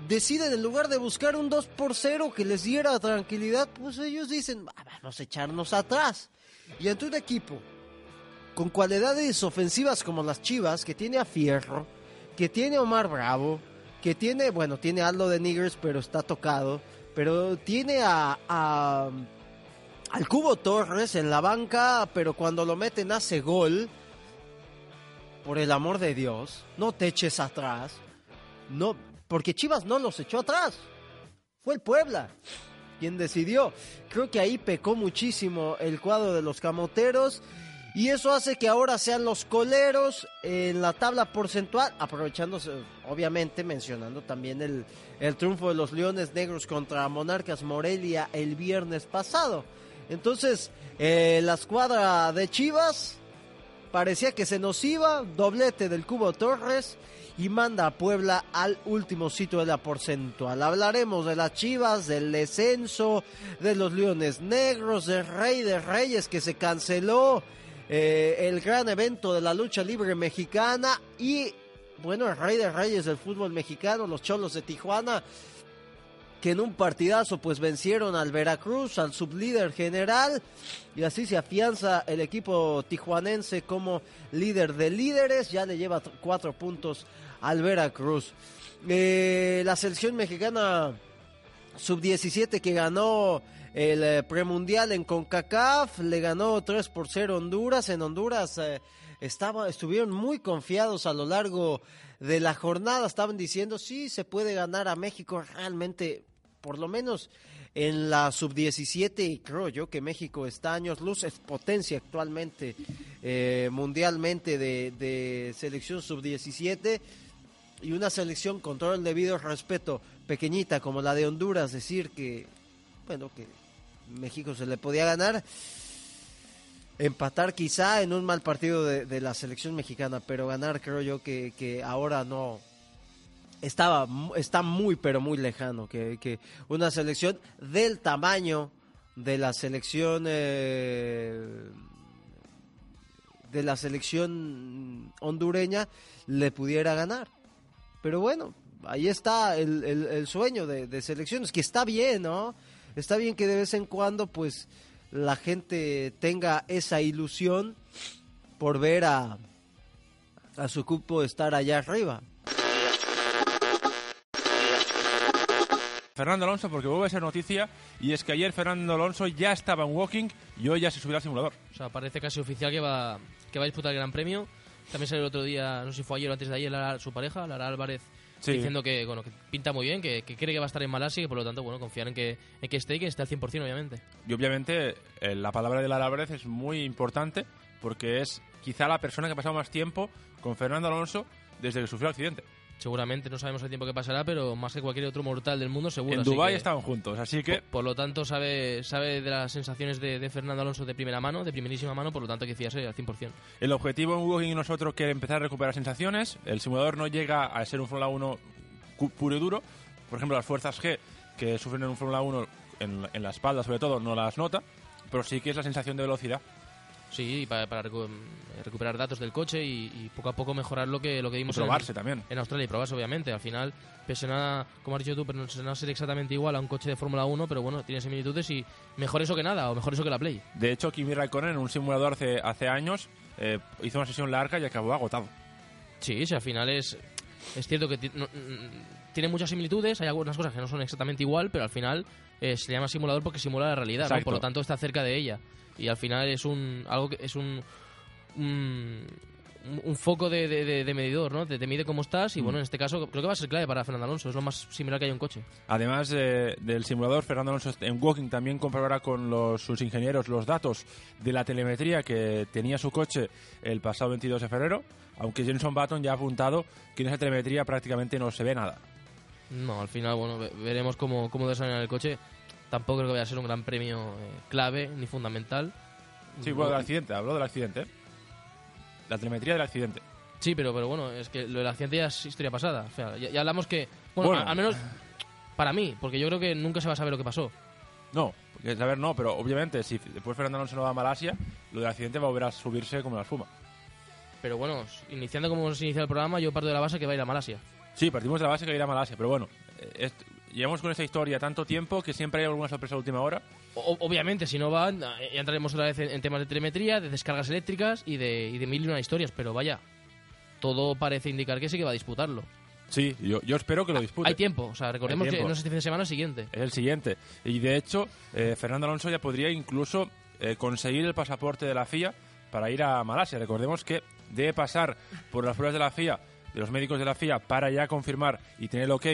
O: Deciden en lugar de buscar un 2 por 0 que les diera tranquilidad, pues ellos dicen, "Ah, vamos a echarnos atrás. Y ante un equipo con cualidades ofensivas como las Chivas, que tiene a Fierro, que tiene a Omar Bravo, que tiene, bueno, tiene a Aldo de Niggers, pero está tocado, pero tiene a al Cubo Torres en la banca, pero cuando lo meten hace gol. Por el amor de Dios, no te eches atrás. No, porque Chivas no los echó atrás. Fue el Puebla quien decidió. Creo que ahí pecó muchísimo el cuadro de los camoteros. Y eso hace que ahora sean los coleros en la tabla porcentual, aprovechándose, obviamente, mencionando también el, el triunfo de los Leones Negros contra Monarcas Morelia el viernes pasado. Entonces, eh, la escuadra de Chivas parecía que se nos iba, doblete del Cubo Torres y manda a Puebla al último sitio de la porcentual. Hablaremos de las Chivas, del descenso, de los Leones Negros, del Rey de Reyes que se canceló, eh, el gran evento de la lucha libre mexicana y, bueno, el Rey de Reyes del fútbol mexicano, los Cholos de Tijuana, que en un partidazo pues vencieron al Veracruz, al sublíder general, y así se afianza el equipo tijuanense como líder de líderes, ya le lleva cuatro puntos al Veracruz. Eh, la selección mexicana sub-17 que ganó el eh, premundial en CONCACAF, le ganó 3 por 0 Honduras, en Honduras eh, estaba, estuvieron muy confiados a lo largo de la jornada, estaban diciendo sí, se puede ganar a México, realmente, por lo menos en la sub-17, creo yo que México está años luz, es potencia actualmente eh, mundialmente de, de selección sub-17 y una selección con todo el debido respeto pequeñita como la de Honduras, decir que, bueno, que México se le podía ganar, empatar quizá en un mal partido de, la selección mexicana, pero ganar creo yo que, que ahora no, estaba está muy pero muy lejano que, que una selección del tamaño de la selección eh, de la selección hondureña le pudiera ganar. Pero bueno ahí está el, el, el sueño de, de, selecciones que está bien no está bien que de vez en cuando pues la gente tenga esa ilusión por ver a a su cupo estar allá arriba
M: Fernando Alonso, porque vuelve a ser noticia, y es que ayer Fernando Alonso ya estaba en Walking y hoy ya se subirá al simulador.
E: O sea, parece casi oficial que va, que va a disputar el Gran Premio. También salió el otro día, no sé si fue ayer o antes de ayer, Lara, su pareja, Lara Álvarez, sí. diciendo que, bueno, que pinta muy bien, que, que, cree que va a estar en Malasia y por lo tanto, bueno, confiar en que, en que esté y que esté al 100%, obviamente.
M: Y obviamente eh, la palabra de Lara Álvarez es muy importante porque es quizá la persona que ha pasado más tiempo con Fernando Alonso desde que sufrió el accidente.
E: Seguramente no sabemos el tiempo que pasará, pero más que cualquier otro mortal del mundo, seguro.
M: En Dubái que, estaban juntos, así que.
E: Por, por, lo tanto, sabe sabe de las sensaciones de, de, Fernando Alonso de primera mano, de primerísima mano, por lo tanto, hay que fiarse al 100%.
M: El objetivo en Walking y nosotros que empezar a recuperar sensaciones. El simulador no llega a ser un Fórmula 1 puro y duro. Por ejemplo, las fuerzas G que sufren en un Fórmula 1 en, en la espalda, sobre todo, no las nota, pero sí que es la sensación de velocidad.
E: Sí, para, para recu recuperar datos del coche y, y, poco a poco mejorar lo que, lo que vimos
M: y probarse
E: en,
M: también.
E: en Australia y probarse, obviamente. Al final, pese a, como has dicho tú, pero no a ser exactamente igual a un coche de Fórmula 1, pero bueno, tiene similitudes y mejor eso que nada, o mejor eso que la Play.
M: De hecho, Kimi Raikkonen en un simulador hace, hace años eh, hizo una sesión larga y acabó agotado.
E: Sí, sí, al final es, es cierto que no, tiene muchas similitudes, hay algunas cosas que no son exactamente igual, pero al final eh, se llama simulador porque simula la realidad, ¿no? por lo tanto está cerca de ella y al final es un algo que es un un, un foco de, de, de, medidor, ¿no? Te, te, mide cómo estás y bueno, en este caso creo que va a ser clave para Fernando Alonso, es lo más similar que hay un coche.
M: Además eh, del simulador, Fernando Alonso en Walking también comprobará con los, sus ingenieros los datos de la telemetría que tenía su coche el pasado 22 de febrero, aunque Jenson Button ya ha apuntado que en esa telemetría prácticamente no se ve nada.
E: No, al final, bueno, veremos cómo, cómo el coche. Tampoco creo que vaya a ser un gran premio eh, clave ni fundamental.
M: Sí, bueno, del accidente, habló del accidente. ¿eh? La telemetría del accidente.
E: Sí, pero, pero bueno, es que lo del accidente ya es historia pasada. O sea, ya, ya hablamos que. Bueno, bueno. A, al menos para mí, porque yo creo que nunca se va a saber lo que pasó.
M: No, porque saber no, pero obviamente si después Fernando Alonso no va a Malasia, lo del accidente va a volver a subirse como la espuma.
E: Pero bueno, iniciando como se inicia el programa, yo parto de la base que va a ir a Malasia.
M: Sí, partimos de la base que va a ir a Malasia, pero bueno, es, llevamos con esta historia tanto tiempo que siempre hay alguna sorpresa a última hora.
E: O, obviamente, si no van, ya entraremos otra vez en, en, temas de telemetría, de descargas eléctricas y de, y de mil y una historias, pero vaya, todo parece indicar que sí que va a disputarlo.
M: Sí, yo, yo espero que lo dispute.
E: Hay tiempo, o sea, recordemos que no es este fin de semana, es el siguiente.
M: Es el siguiente. Y de hecho, eh, Fernando Alonso ya podría incluso eh, conseguir el pasaporte de la FIA para ir a Malasia. Recordemos que debe pasar por las pruebas de la FIA, de los médicos de la FIA, para ya confirmar y tener el ok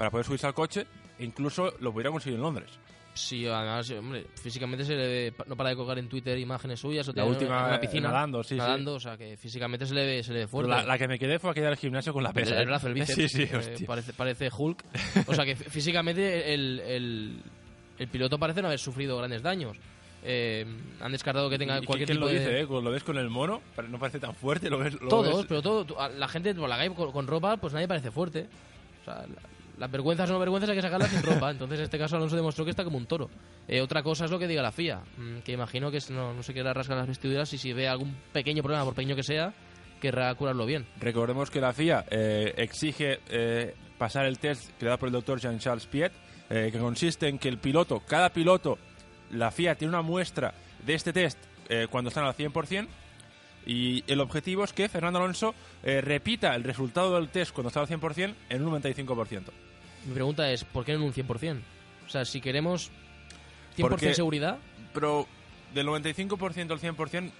M: para poder subirse al coche. E incluso lo pudiera conseguir en Londres.
E: Sí, además, hombre, físicamente se le ve, no para de colgar en Twitter imágenes suyas o
M: La última,
E: una
M: eh,
E: piscina
M: nadando, sí, sí.
E: nadando, o sea que físicamente se le ve, se le ve fuerte.
M: La, la que me quedé fue aquella del gimnasio con la pesa.
E: El,
M: ¿eh?
E: brazo, el bíceps.
M: Sí, sí,
E: eh,
M: hostia.
E: parece, parece Hulk. O sea que fí- físicamente el, el, el piloto parece no haber sufrido grandes daños. Eh, han descartado que tenga
M: ¿Y
E: cualquier
M: quién
E: tipo
M: lo
E: de...
M: dice, eh? Cuando lo ves con el mono, no parece tan fuerte, lo ves... lo
E: Todos,
M: ves-
E: pero todo, a la gente la con, con ropa, pues nadie parece fuerte. O sea, la- las vergüenzas o no vergüenzas hay que sacarlas sin ropa. Entonces, en este caso, Alonso demostró que está como un toro. Eh, otra cosa es lo que diga la FIA, mm, que imagino que no, no se quiera rascar las vestiduras y si ve algún pequeño problema, por pequeño que sea, querrá curarlo bien.
M: Recordemos que la FIA eh, exige eh, pasar el test creado por el doctor Jean-Charles Piet, eh, que consiste en que el piloto, cada piloto, la FIA tiene una muestra de este test eh, cuando están al 100%, y el objetivo es que Fernando Alonso eh, repita el resultado del test cuando está al 100% en un 95%.
E: Mi pregunta es, ¿por qué en un 100%? O sea, si queremos 100%
M: Porque-
E: seguridad,
M: Pero del 95% al 100%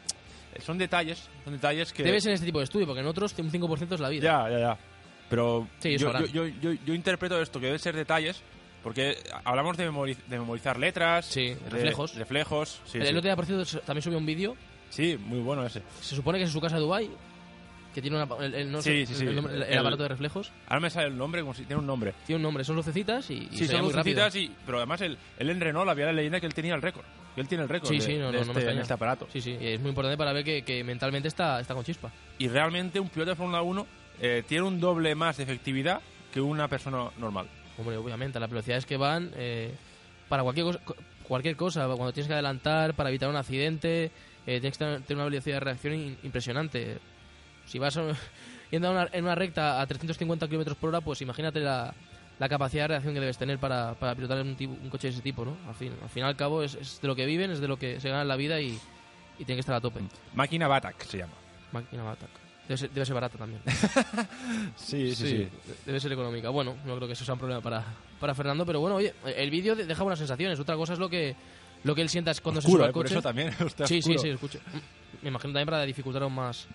M: eh, son detalles, son detalles que...
E: debe ser en este tipo de estudio, porque en otros un 5% es la vida.
M: Ya, ya, ya. Pero
E: Sí,
M: yo, yo, yo, yo, interpreto esto que debe ser detalles, porque hablamos de, memori- de memorizar letras, de-
E: reflejos.
M: reflejos. Sí,
E: el
M: sí.
E: otro día, por cierto, también subió un vídeo.
M: Sí, muy bueno ese.
E: Se supone que es en su casa de Dubai que tiene una- el, el- no sé,
M: Sí, sí, sí.
E: el nombre- el- aparato de reflejos.
M: Ahora me sale el nombre, como si tiene un nombre.
E: Tiene un nombre, son lucecitas y, y
M: Sí, son
E: muy rápido.
M: lucecitas, y, pero además él, él en Renault había la leyenda que él tenía el récord. Él tiene el récord
E: Sí,
M: de,
E: sí,
M: de
E: no, no, no me
M: este, de este aparato.
E: Sí, sí, es muy importante para ver que, que mentalmente está, está con chispa.
M: Y realmente un piloto de Fórmula 1 eh, tiene un doble más de efectividad que una persona normal.
E: Hombre, obviamente, las velocidades que van, eh, para cualquier cosa, cualquier cosa, cuando tienes que adelantar, para evitar un accidente, eh, tienes que tener una velocidad de reacción impresionante. Si vas yendo a una- en una recta a 350 kilómetros por hora, pues imagínate la, la capacidad de reacción que debes tener para, para pilotar un, tipo- un coche de ese tipo, ¿no? Al fin, al fin y al cabo es, es de lo que viven, es de lo que se gana en la vida y, y tiene que estar a tope.
M: Máquina Batak se llama.
E: Máquina Batak. Debe ser, debe ser barata también.
M: Sí, sí, sí.
E: Debe ser económica. Bueno, no creo que eso sea un problema para, para Fernando, pero bueno, oye, el vídeo de- deja buenas sensaciones. Otra cosa es lo que lo que él sienta es cuando
M: Oscuro,
E: se sube al
M: ¿eh? Por eso también, está
E: sí, sí,
M: oscuro.
E: sí, escucho. Me imagino también para dificultar aún más.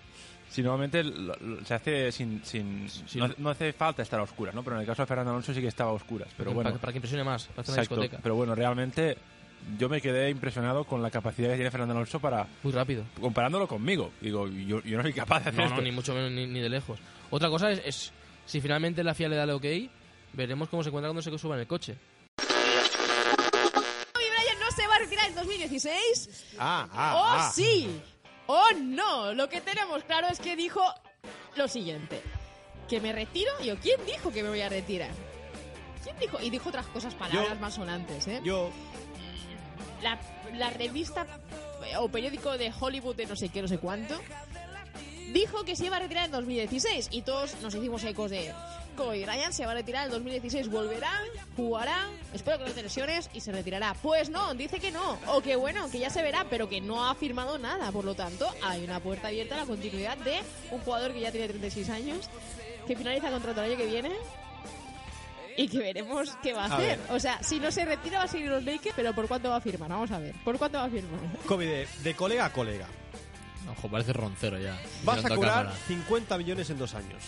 M: Sí, normalmente lo- lo- se hace sin... sin no, no hace falta estar a oscuras, ¿no? Pero en el caso de Fernando Alonso sí que estaba a oscuras. Pero
E: Para-
M: bueno,
E: para que impresione más, para hacer una
M: Exacto.
E: discoteca.
M: Pero bueno, realmente yo me quedé impresionado con la capacidad que tiene Fernando Alonso para...
E: Muy rápido.
M: Comparándolo conmigo. Digo, yo, yo no soy capaz de hacer
E: No,
M: esto.
E: no, ni mucho menos, ni, ni de lejos. Otra cosa es, es si finalmente la FIA le da el ok, veremos cómo se encuentra cuando se suba en el coche.
B: Kobe Bryant no se va a retirar en 2016.
D: Ah,
B: ¡Oh,
D: ah, ah.
B: sí! ¡Oh, no! Lo que tenemos claro es que dijo lo siguiente. ¿Que me retiro? Yo, ¿quién dijo que me voy a retirar? ¿Quién dijo? Y dijo otras cosas, palabras
D: Yo.
B: más sonantes, ¿eh?
D: Yo.
B: La, la revista eh, o periódico de Hollywood de no sé qué, no sé cuánto, dijo que se iba a retirar en 2016 y todos nos hicimos ecos de Kobe Bryant se va a retirar en 2016, volverá, jugará, espero que no te lesiones y se retirará. Pues no, dice que no, o que bueno, que ya se verá, pero que no ha firmado nada, por lo tanto hay una puerta abierta a la continuidad de un jugador que ya tiene 36 años, que finaliza contrato el año que viene. Y que veremos qué va a,
D: A
B: hacer.
D: ver.
B: O sea, si no se retira va a seguir los Lakers, pero ¿por cuánto va a firmar? Vamos a ver. ¿Por cuánto va a firmar?
D: Kobe, de, de colega a colega.
P: Ojo, parece roncero ya.
D: Vas a cobrar
P: cámara.
D: 50 millones en dos años.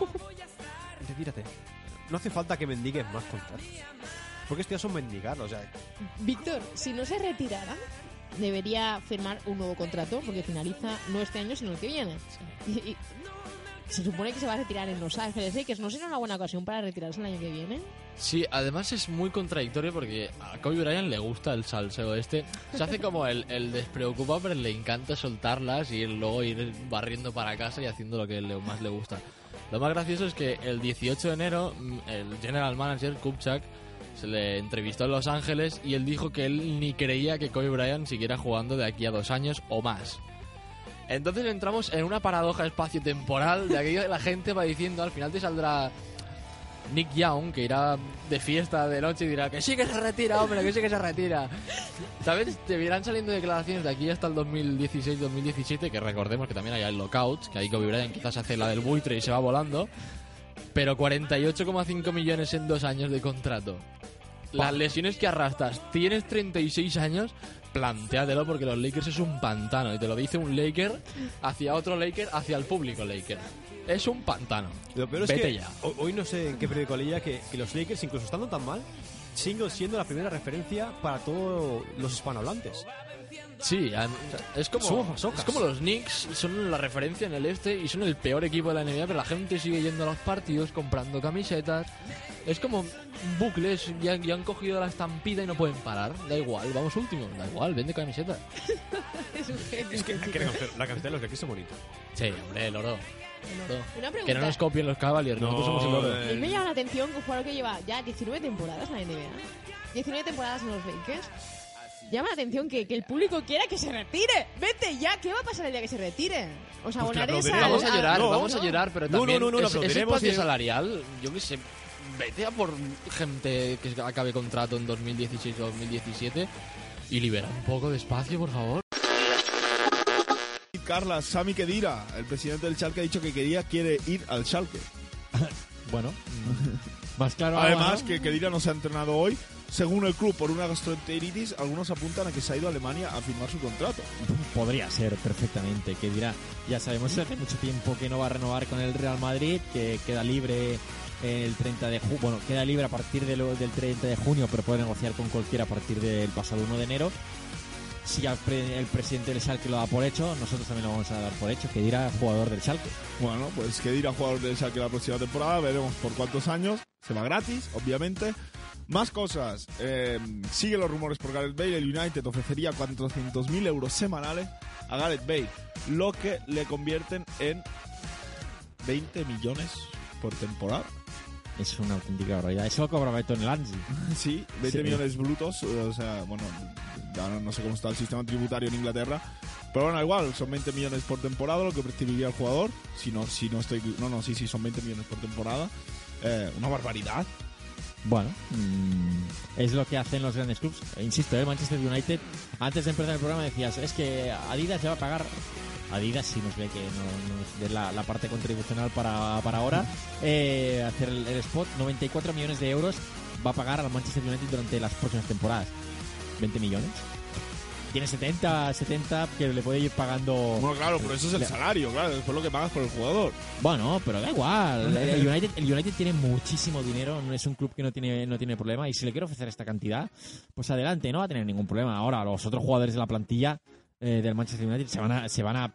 D: Retírate. No hace falta que mendigues más contratos. Porque estos ya son mendigar, o sea...
B: Víctor, si no se retirara, debería firmar un nuevo contrato porque finaliza no este año, sino el que viene. Y, y se supone que se va a retirar en Los Ángeles, ¿eh? que no será una buena ocasión para retirarse el año que viene.
P: Sí, además es muy contradictorio porque a Kobe Bryant le gusta el salseo este. Se hace como el, el despreocupado, pero le encanta soltarlas y luego ir barriendo para casa y haciendo lo que le- más le gusta. Lo más gracioso es que el 18 de enero mm, el general manager Kupchak se le entrevistó en Los Ángeles y él dijo que él ni creía que Kobe Bryant siguiera jugando de aquí a dos años o más. Entonces entramos en una paradoja espacio-temporal de aquello de la gente va diciendo al final te saldrá Nick Young, que irá de fiesta de noche y dirá que sí que se retira, hombre, que sí que se retira. ¿Sabes? Te irán saliendo declaraciones de aquí hasta el 2016-2017, que recordemos que también hay el lockout, que ahí Kobe Bryant quizás hace la del buitre y se va volando. Pero 48,5 millones en dos años de contrato. Las lesiones que arrastras, tienes 36 años, plantéatelo porque los Lakers es un pantano. Y te lo dice un Laker hacia otro Laker, hacia el público Laker. Es un pantano.
D: Lo peor es
P: Vete
D: que
P: ya.
D: ho- hoy no sé en qué periódico leía que, que los Lakers, incluso estando tan mal, sigue siendo la primera referencia para todos los hispanohablantes.
P: Sí, es como, es como los Knicks son la referencia en el este y son el peor equipo de la NBA, pero la gente sigue yendo a los partidos, comprando camisetas. Es como un bucle, es- ya, ya han cogido la estampida y no pueden parar. Da igual, vamos último, da igual, vende camisetas.
B: Es un genio.
D: Es que, que la camiseta- la camiseta de los aquí es bonita.
P: Sí, hombre, el oro.
B: Una pregunta.
P: Que no nos copien los Cavaliers,
D: No,
P: nosotros somos el oro.
B: A mí me llama la atención que un jugador que lleva ya 19 temporadas en la NBA, 19 temporadas en los Lakers, llama la atención que, que el público quiera que se retire. Vete ya, ¿qué va a pasar el día que se retire? Os abonaréis al-
P: Vamos a llorar,
D: No,
P: vamos a llorar, pero también
D: no, no, no,
P: es-
D: y-
P: salarial, yo qué sé, vete a por gente que acabe contrato en 2016 o 2017 y libera un poco de espacio, por favor.
H: Carla, Sami Kedira, el presidente del Schalke, ha dicho que quería, quiere ir al Schalke.
P: Bueno, más claro.
H: Además,
P: ¿no?
H: que Kedira no se ha entrenado hoy. Según el club, por una gastroenteritis, algunos apuntan a que se ha ido a Alemania a firmar su contrato.
F: Podría ser perfectamente, que dirá, ya sabemos que hace mucho tiempo que no va a renovar con el Real Madrid, que queda libre el 30 de junio, bueno, queda libre a partir de lo- del 30 de junio, pero puede negociar con cualquiera a partir del pasado 1 de enero. Si al pre- el presidente del Schalke lo da por hecho, nosotros también lo vamos a dar por hecho, que dirá jugador del Schalke.
H: Bueno, pues Kedira jugador del Schalke la próxima temporada, veremos por cuántos años. Se va gratis, obviamente. Más cosas. Eh, sigue los rumores por Gareth Bale. El United ofrecería 400.000 euros semanales a Gareth Bale, lo que le convierten en 20 millones por temporada.
F: Es una auténtica barbaridad. Eso lo cobraba Beto en el Anzi.
H: Sí, 20
F: Sí.
H: millones brutos. O sea, bueno, ya no, no sé cómo está el sistema tributario en Inglaterra. Pero bueno, igual, son 20 millones por temporada lo que percibiría el jugador. Si no, si no estoy. No, no, sí, sí, son 20 millones por temporada. Eh, una barbaridad.
F: Bueno, mm, es lo que hacen los grandes clubs. E Insisto, el Manchester United, antes de empezar el programa decías, es que Adidas se va a pagar. Adidas sí nos ve que no, nos dé la, la parte contribucional para, para ahora. Eh, hacer el, el spot, 94 millones de euros va a pagar al Manchester United durante las próximas temporadas. 20 millones. Tiene 70, 70 que le puede ir pagando.
H: Bueno, claro, pero eso es el
F: Le-
H: salario, claro. Después lo que pagas por el jugador.
F: Bueno, pero da igual. El United, el United tiene muchísimo dinero, no es un club que no tiene, no tiene problema. Y si le quiere ofrecer esta cantidad, pues adelante, no va a tener ningún problema. Ahora, los otros jugadores de la plantilla eh, del Manchester United se van a, se van a,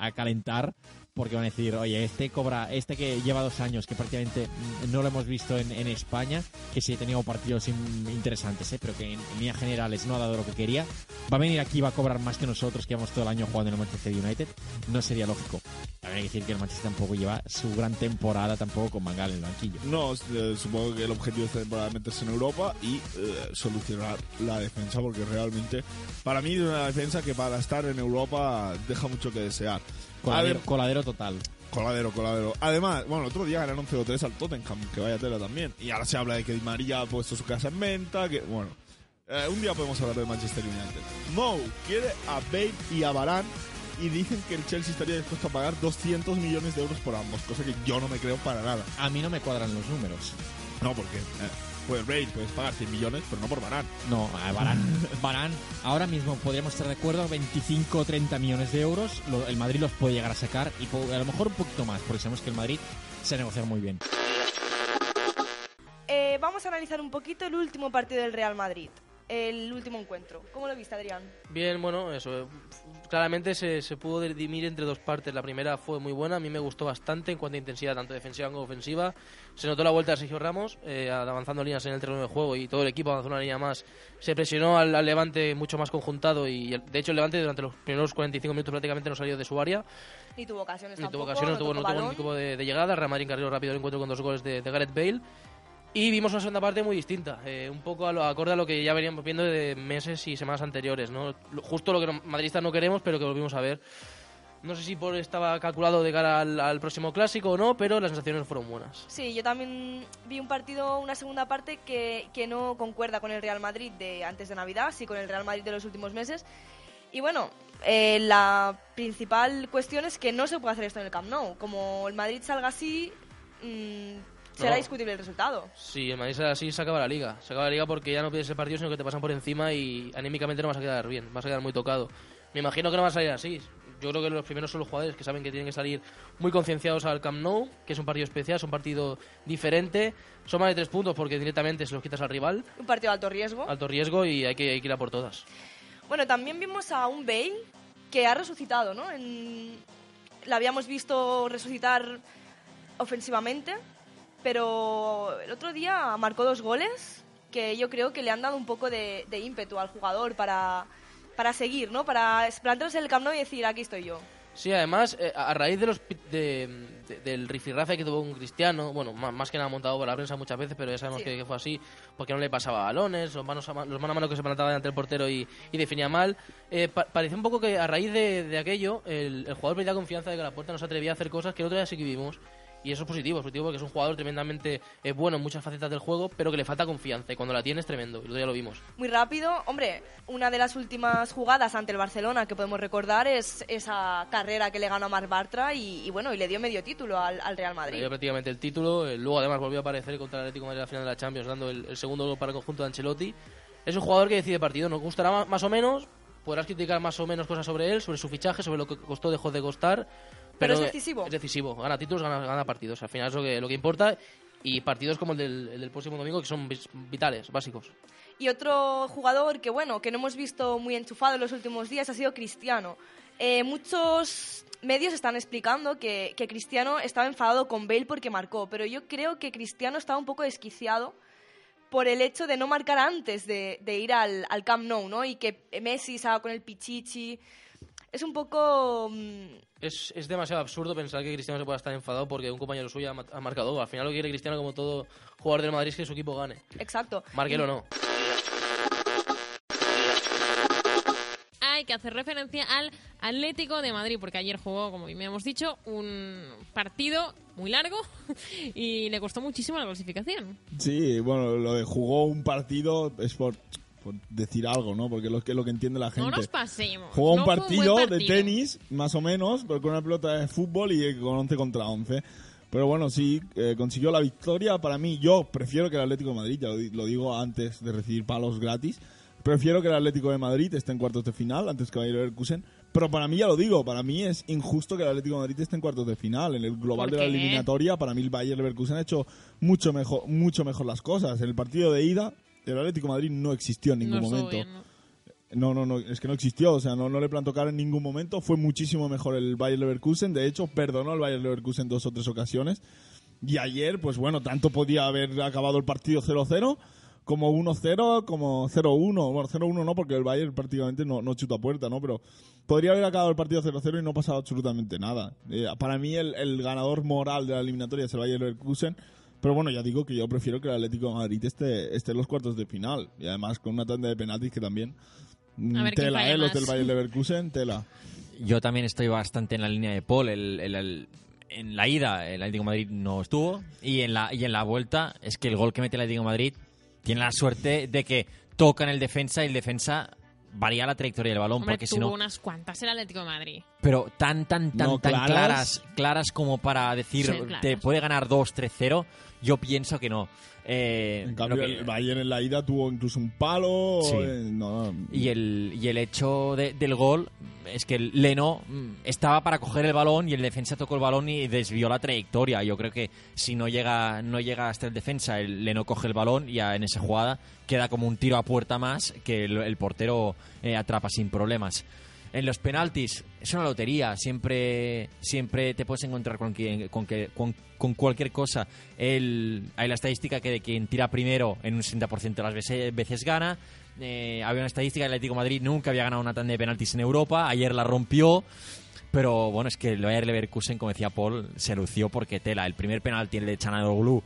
F: a calentar porque van a decir, oye, este cobra, este que lleva dos años, que prácticamente no lo hemos visto en, en España, que sí ha tenido partidos in- interesantes, ¿eh? pero que en, en líneas generales no ha dado lo que quería, va a venir aquí va a cobrar más que nosotros que llevamos todo el año jugando en el Manchester United. No sería lógico. También hay que decir que el Manchester tampoco lleva su gran temporada tampoco con Mangal en el banquillo.
H: No, eh, supongo que el objetivo esta temporada es en Europa y eh, solucionar la defensa, porque realmente, para mí, es una defensa que para estar en Europa deja mucho que desear.
F: Coladero, coladero total.
H: Coladero, coladero. Además, bueno, el otro día ganaron 0-3 al Tottenham, que vaya tela también. Y ahora se habla de que Di María ha puesto su casa en venta, que, bueno. eh, un día podemos hablar del Manchester United. Mou quiere a Bale y a Varane y dicen que el Chelsea estaría dispuesto a pagar 200 millones de euros por ambos, cosa que yo no me creo para nada.
F: A mí no me cuadran los números.
H: No, porque eh, pues puedes pagar 100 millones, pero no por Varane.
F: No, a Barán. Barán, ahora mismo podríamos estar de acuerdo, 25 o 30 millones de euros. lo- el Madrid los puede llegar a sacar y a lo mejor un poquito más, porque sabemos que el Madrid se negocia muy bien.
Q: Eh, vamos a analizar un poquito el último partido del Real Madrid, el último encuentro. ¿Cómo lo viste, Adrián?
E: Bien, bueno, eso. eh, Claramente se, se pudo dirimir entre dos partes. La primera fue muy buena, a mí me gustó bastante en cuanto a intensidad, tanto defensiva como ofensiva. Se notó la vuelta de Sergio Ramos, eh, avanzando líneas en el terreno de juego y todo el equipo avanzó una línea más. Se presionó al, al Levante mucho más conjuntado y el- de hecho el Levante durante los primeros 45 minutos prácticamente no salió de su área.
Q: Ni tuvo ocasiones
E: Ni tuvo
Q: tampoco,
E: ocasiones, no tuvo, no tuvo ningún tipo de, de llegada. Real Madrid rápido el encuentro con dos goles de, de Gareth Bale. Y vimos una segunda parte muy distinta, eh, un poco a lo, acorde a lo que ya veníamos viendo de meses y semanas anteriores. ¿no? Justo lo que madridistas no queremos, pero que volvimos a ver. No sé si por estaba calculado de cara al, al próximo clásico o no, pero las sensaciones fueron buenas.
Q: Sí, yo también vi un partido, una segunda parte que, que no concuerda con el Real Madrid de antes de Navidad, sí con el Real Madrid de los últimos meses. Y bueno, eh, la principal cuestión es que no se puede hacer esto en el Camp Nou. Como el Madrid salga así, mm, será
E: No.
Q: discutible el resultado.
E: Sí, el Madrid así se acaba la liga. Se acaba la liga porque ya no pides el partido, sino que te pasan por encima y anímicamente no vas a quedar bien, vas a quedar muy tocado. Me imagino que no va a salir así. Yo creo que los primeros son los jugadores que saben que tienen que salir muy concienciados al Camp Nou, que es un partido especial, es un partido diferente. Son más de tres puntos porque directamente se los quitas al rival.
Q: Un partido de alto riesgo.
E: Alto riesgo y hay que, hay que ir a por todas.
Q: Bueno, también vimos a un Bale que ha resucitado, ¿no? En... La habíamos visto resucitar ofensivamente, pero el otro día marcó dos goles que yo creo que le han dado un poco de, de ímpetu al jugador para, para seguir, ¿no? Para plantarse en el Camp Nou y decir, aquí estoy yo.
E: Sí, además, eh, a raíz de los de, de- del rifirrafe que tuvo un cristiano, bueno, ma- más, que nada montado por la prensa muchas veces, pero ya sabemos
Q: Sí.
E: que, que fue así, porque no le pasaba balones, los manos a ma- los mano a mano que se plantaba delante del portero y, y definía mal. Eh, pa- parecía un poco que a raíz de, de aquello, el, el jugador perdía confianza de que la puerta no se atrevía a hacer cosas que el otro día sí que vimos. Y eso es positivo, es positivo porque es un jugador tremendamente eh, bueno en muchas facetas del juego, pero que le falta confianza y cuando la tiene es tremendo, y otro día lo vimos.
Q: Muy rápido. Hombre, una de las últimas jugadas ante el Barcelona que podemos recordar es esa carrera que le ganó a Marc Bartra y, y bueno, y le dio medio título al, al Real
E: Le
Q: Madrid.
E: dio prácticamente el título. eh, Luego, además, volvió a aparecer contra el Atlético de Madrid en la final de la Champions, dando el, el segundo gol para el conjunto de Ancelotti. Es un jugador que decide partido. Nos gustará ma- más o menos. Podrás criticar más o menos cosas sobre él, sobre su fichaje, sobre lo que costó, dejó de costar.
Q: Pero es decisivo.
E: Es decisivo. Gana títulos, gana, gana partidos. Al final es lo que, lo que importa. Y partidos como el del, el del próximo domingo que son vitales, básicos.
Q: Y otro jugador que, bueno, que no hemos visto muy enchufado en los últimos días ha sido Cristiano. Eh, muchos medios están explicando que, que Cristiano estaba enfadado con Bale porque marcó, pero yo creo que Cristiano estaba un poco desquiciado por el hecho de no marcar antes de, de ir al, al Camp Nou, ¿no? Y que Messi estaba con el Pichichi. Es un poco... mm,
E: Es, es demasiado absurdo pensar que Cristiano se pueda estar enfadado porque un compañero suyo ha, ma- ha marcado. Al final lo que quiere Cristiano, como todo jugador del Madrid, es que su equipo gane.
Q: exacto.
E: Marquelo no.
B: Hay que hacer referencia al Atlético de Madrid, porque ayer jugó, como bien hemos dicho, un partido muy largo y le costó muchísimo la clasificación.
H: Sí, bueno, lo de jugó un partido es por, por decir algo, ¿no? Porque es lo que, entiende la gente.
B: No nos pasemos.
H: Jugó
B: No
H: un
B: buen
H: partido, de
B: partido.
H: tenis, más o menos, pero con una pelota de fútbol y con 11 contra 11. Pero bueno, sí, eh, consiguió la victoria. Para mí, yo prefiero que el Atlético de Madrid, ya lo, lo digo antes de recibir palos gratis, prefiero que el Atlético de Madrid esté en cuartos de final antes que Bayer Leverkusen. Pero para mí, ya lo digo, para mí es injusto que el Atlético de Madrid esté en cuartos de final. En el global
B: ¿Por
H: de la eliminatoria, para mí el Bayer Leverkusen ha hecho mucho mejor, mucho mejor las cosas. En el partido de ida, el Atlético de Madrid no existió en ningún
B: No
H: momento.
B: bien, ¿no?
H: No, no, no, es que no existió, o sea, no, no le plantó cara en ningún momento. Fue muchísimo mejor el Bayer Leverkusen, de hecho, perdonó al Bayer Leverkusen dos o tres ocasiones. Y ayer, pues bueno, tanto podía haber acabado el partido 0-0 como 1-0, como 0-1. Bueno, 0-1 no, porque el Bayern prácticamente no, no chuta puerta, ¿no? Pero podría haber acabado el partido 0-0 y no pasado absolutamente nada. Eh, para mí, el, el ganador moral de la eliminatoria es el Bayer Leverkusen. Pero bueno, ya digo que yo prefiero que el Atlético de Madrid esté, esté en los cuartos de final. Y además con una tanda de penaltis que también. mm,
F: A ver
H: tela, ¿eh? Los del Bayer Leverkusen, tela.
F: Yo también estoy bastante en la línea de Paul. El, el- el- en la ida, el Atlético de Madrid no estuvo. Y en, la, y en la vuelta, es que el gol que mete el Atlético de Madrid tiene la suerte de que toca en el defensa y el defensa varía la trayectoria del balón.
B: Hombre,
F: porque si
B: tuvo
F: no.
B: unas cuantas el Atlético de Madrid.
F: Pero tan, tan, tan,
H: No,
F: tan
H: claras.
F: claras, claras como para decir,
B: Sí,
F: te puede ganar 2-3-0. Yo pienso que no. Eh,
H: En cambio,
F: lo que-
H: el Bayern en la ida tuvo incluso un palo.
F: Sí.
H: eh, no, no.
F: Y el, y el hecho de- del gol es que el Leno mm, estaba para coger el balón y el defensa tocó el balón y desvió la trayectoria. Yo creo que si no llega, no llega hasta el defensa, el Leno coge el balón y ya en esa jugada queda como un tiro a puerta más que el, el portero eh, atrapa sin problemas. En los penaltis es una lotería, siempre siempre te puedes encontrar con, quien- con, que, con, cualquier cosa. El, hay la estadística que de quien tira primero en un 60% de las veces, gana. Eh, había una estadística que el Atlético Madrid nunca había ganado una tanda de penaltis en Europa, ayer la rompió. Pero bueno, es que el Bayer Leverkusen, como decía Paul, se lució porque tela. El primer penalti, el de Chanaloglu,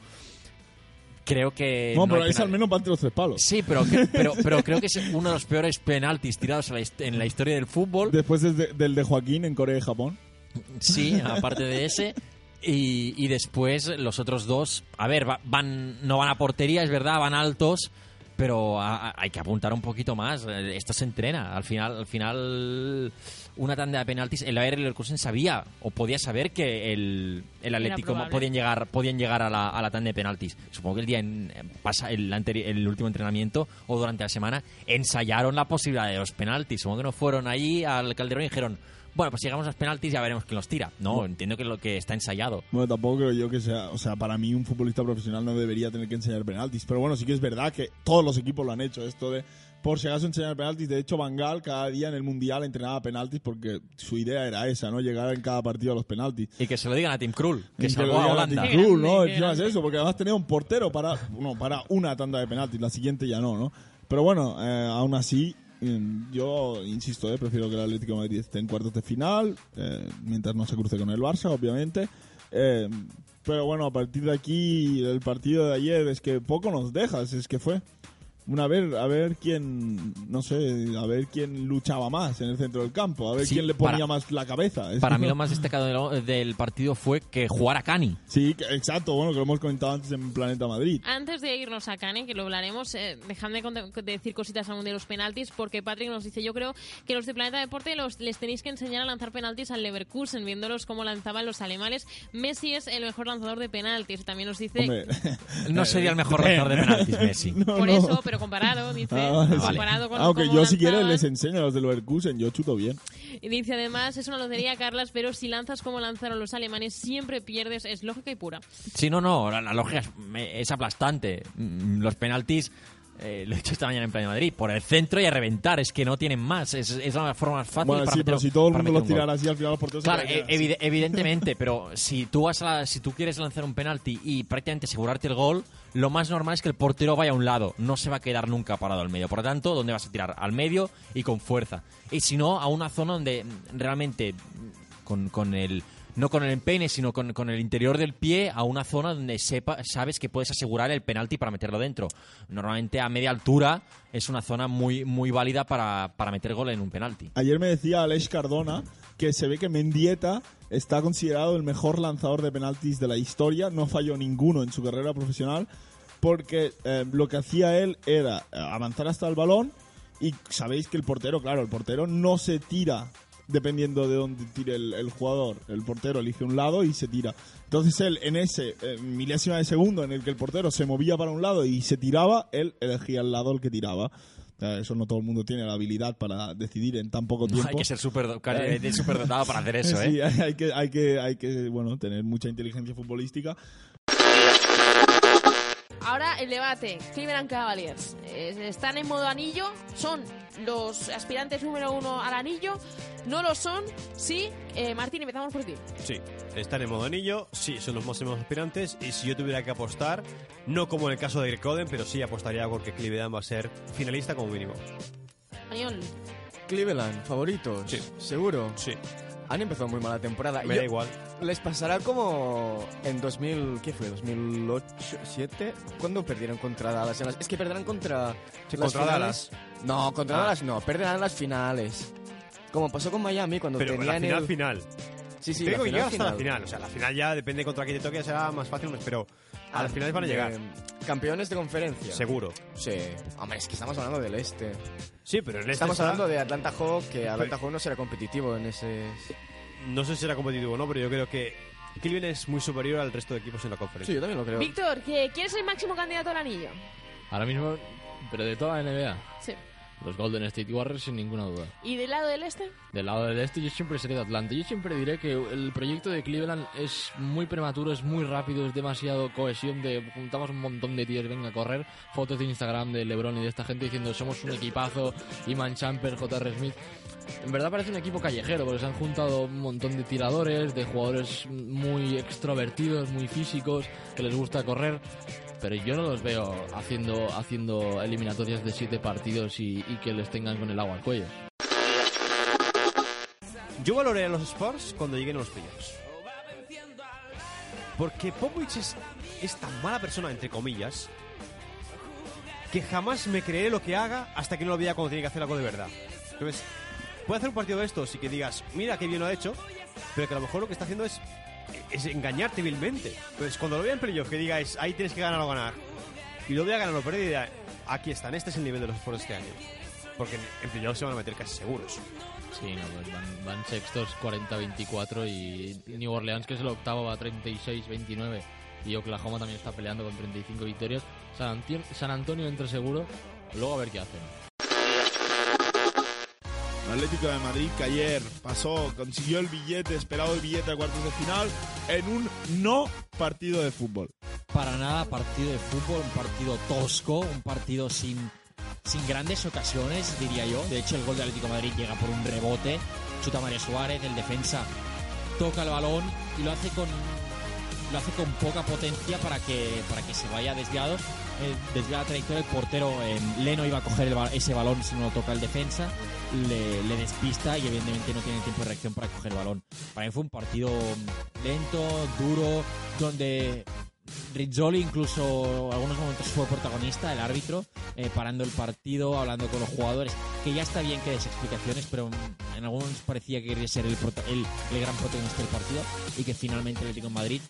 F: creo que...
H: No,
F: no
H: pero
F: penal-
H: al menos parte los tres palos.
F: Sí, pero, que- pero, pero creo que es uno de los peores penaltis tirados en la, historia del fútbol.
H: Después es de- del de Joaquín en Corea y Japón.
F: Sí, aparte de ese. Y, y después los otros dos, a ver, va- van no van a portería, es verdad, van altos, pero a- a- hay que apuntar un poquito más. Eh, Esto se entrena. Al final, al final una tanda de penaltis, el Bayer Leverkusen sabía o podía saber que el, el Atlético podían llegar, podían llegar a la, a la tanda de penaltis. Supongo que el día en, pasa el, el último entrenamiento o durante la semana ensayaron la posibilidad de los penaltis. Supongo que no fueron allí al Calderón y dijeron bueno, pues si llegamos a los penaltis ya veremos quién los tira. No,
H: No.
F: entiendo que lo que está ensayado.
H: Bueno, tampoco creo yo que sea, o sea, para mí un futbolista profesional no debería tener que enseñar penaltis, pero bueno, sí que es verdad que todos los equipos lo han hecho, esto de por si acaso enseñar penaltis, de hecho Van Gaal cada día en el Mundial entrenaba penaltis porque su idea era esa, ¿no? Llegar en cada partido a los penaltis.
F: Y que se lo digan a Tim Krul, que salvó
H: lo
F: a
H: digan
F: Holanda.
H: Tim Krul, ¿no? Encima es eso, porque además tenía un portero para, no, para una tanda de penaltis, la siguiente ya no, ¿no? Pero bueno, eh, aún así, yo insisto, eh, prefiero que el Atlético de Madrid esté en cuartos de final, eh, mientras no se cruce con el Barça, obviamente. Eh, pero bueno, a partir de aquí, el partido de ayer es que poco nos dejas, es que fue. Una, a ver, a ver quién, no sé, a ver quién luchaba más en el centro del campo, a ver
F: Sí,
H: quién le ponía
F: para-
H: más la cabeza.
F: Para mí lo más destacado del partido fue que jugara Cani.
H: Sí, exacto, bueno, que lo hemos comentado antes en Planeta Madrid.
B: Antes de irnos a Cane, que lo hablaremos, eh, dejadme de decir cositas aún de los penaltis, porque Patrick nos dice, yo creo que los de Planeta Deporte los, les tenéis que enseñar a lanzar penaltis al Leverkusen, viéndolos cómo lanzaban los alemanes. Messi es el mejor lanzador de penaltis. También nos dice...
H: Hombre,
F: No sería el mejor lanzador de penaltis, Messi.
H: No,
B: Por
H: no.
B: eso, pero comparado, dice,
H: Ah, vale.
B: comparado con
H: Aunque
B: cómo
H: yo si quieres
B: lanzaban.
H: les enseño a los del Leverkusen, yo chuto bien.
B: Y dice además, es una lotería, Carlas, pero si lanzas como lanzaron los alemanes, siempre pierdes, es lógica y pura.
F: Sí, no, no, la, la lógica es, me- es aplastante. Mm, Los penaltis, eh, lo he dicho esta mañana en Playa Madrid, por el centro y a reventar, es que no tienen más. Es, es la forma más fácil
H: Bueno,
F: para
H: sí,
F: meter-
H: pero si todo el mundo los tirara así, al final los porteros
F: Claro,
H: caerían.
F: e- evide- evidentemente, pero si tú vas a la- si tú quieres lanzar un penalti y prácticamente asegurarte el gol, lo más normal es que el portero vaya a un lado, no se va a quedar nunca parado al medio. Por lo tanto, ¿dónde vas a tirar? Al medio y con fuerza. Y si no, a una zona donde realmente con, con el no con el empeine, sino con, con el interior del pie a una zona donde sepa, sabes que puedes asegurar el penalti para meterlo dentro. Normalmente a media altura es una zona muy, muy válida para, para meter gol en un penalti.
H: Ayer me decía Aleix Cardona que se ve que Mendieta está considerado el mejor lanzador de penaltis de la historia, no falló ninguno en su carrera profesional, porque eh, lo que hacía él era eh, avanzar hasta el balón y sabéis que el portero, claro, el portero no se tira dependiendo de dónde tire el, el jugador. El portero elige un lado y se tira. Entonces él, en ese eh, milésima de segundo en el que el portero se movía para un lado y se tiraba, él elegía el lado al que tiraba. Eso no todo el mundo tiene la habilidad para decidir en tan poco
F: No,
H: tiempo.
F: hay que ser súper eh, de- superdotado para hacer eso, ¿eh?
H: Sí, hay que, hay que, hay que, bueno, tener mucha inteligencia futbolística.
B: Ahora el debate. Cleveland Cavaliers. Eh, ¿Están en modo anillo? ¿Son los aspirantes número uno al anillo? ¿No lo son? Sí. Eh, Martín, empezamos por ti.
D: Sí, están en modo anillo, sí, son los máximos aspirantes y si yo tuviera que apostar, no como en el caso de Greg Oden, pero sí apostaría porque Cleveland va a ser finalista como mínimo.
O: Cleveland, favoritos.
D: Sí.
O: ¿Seguro?
D: Sí.
O: Han empezado muy mal la temporada.
D: Me
O: Yo-
D: da igual.
O: Les pasará como en 2000, ¿qué fue? ¿2008, 2007? ¿Cuándo perdieron contra Dallas? en las- Es que perderán contra
D: Sí,
O: las
D: contra
O: finales.
D: Dallas.
O: No, contra
D: Ah.
O: Dallas no, perderán las finales. Como pasó con Miami cuando
D: Pero
O: tenían
D: la final
O: el...
D: final.
O: Sí, sí,
D: Tengo
O: la
D: llegar hasta la
O: final.
D: o sea, la final ya depende contra quién te toque, será más fácil, pero a las finales van a llegar.
O: Campeones de conferencia.
D: Seguro.
O: Sí. Hombre, es que estamos hablando del este.
D: Sí, pero el este
O: Estamos
D: está-
O: hablando de Atlanta Hawks, que Atlanta Hawks no será competitivo en ese...
D: No sé si será competitivo o no, pero yo creo que Cleveland es muy superior al resto de equipos en la conferencia.
O: Sí, yo también lo creo.
B: Víctor, ¿qué- ¿quién es el máximo candidato al anillo?
P: Ahora mismo, pero de toda la NBA.
B: Sí.
P: Los Golden State Warriors sin ninguna duda.
B: ¿Y del lado del este?
P: Del lado del este yo siempre seré de Atlanta. Yo siempre diré que el proyecto de Cleveland es muy prematuro, es muy rápido, es demasiado cohesión de juntamos un montón de tíos, venga a correr, fotos de Instagram de LeBron y de esta gente diciendo somos un equipazo, Iman Champer, J.R. Smith. En verdad parece un equipo callejero porque se han juntado un montón de tiradores, de jugadores muy extrovertidos, muy físicos, que les gusta correr. Pero yo no los veo haciendo, haciendo eliminatorias de siete partidos y, que les tengan con el agua al cuello.
D: Yo valoré a los Spurs cuando lleguen a los playoffs. Porque Popovich es, es tan mala persona, entre comillas, que jamás me creeré lo que haga hasta que no lo vea cuando tiene que hacer algo de verdad. Entonces, puede hacer un partido de estos y que digas, mira qué bien lo ha hecho, pero que a lo mejor lo que está haciendo es, es engañarte vilmente. Entonces, cuando lo vea en playoff, que digáis, ahí tienes que ganar o ganar, y lo vea ganar o perder, aquí están, este es el nivel de los Spurs este año. Porque en, playoff se van a meter casi seguros.
P: Sí, no, pues van, sextos 40-24 y New Orleans, que es el octavo, va 36-29. Y Oklahoma también está peleando con 35 victorias. San, Antio- San Antonio entra seguro, luego a ver qué hacen.
H: Atlético de Madrid que ayer pasó, consiguió el billete, esperado el billete a cuartos de final, en un no partido de fútbol.
F: Para nada partido de fútbol, un partido tosco, un partido sin, sin grandes ocasiones, diría yo. De hecho, el gol de Atlético de Madrid llega por un rebote, chuta María Suárez, el defensa toca el balón y lo hace con lo hace con poca potencia para que para que se vaya desviado. Eh, desvía la trayectoria el portero eh, Leno iba a coger el ese balón si no lo toca el defensa. Le, le despista y evidentemente no tiene tiempo de reacción para coger el balón. Para mí fue un partido lento duro donde Rizzoli incluso algunos momentos fue protagonista, el árbitro, eh, parando el partido, hablando con los jugadores, que ya está bien que des explicaciones, pero mm, en algunos parecía que quería ser el, el, el gran protagonista del partido y que finalmente Atlético de Madrid,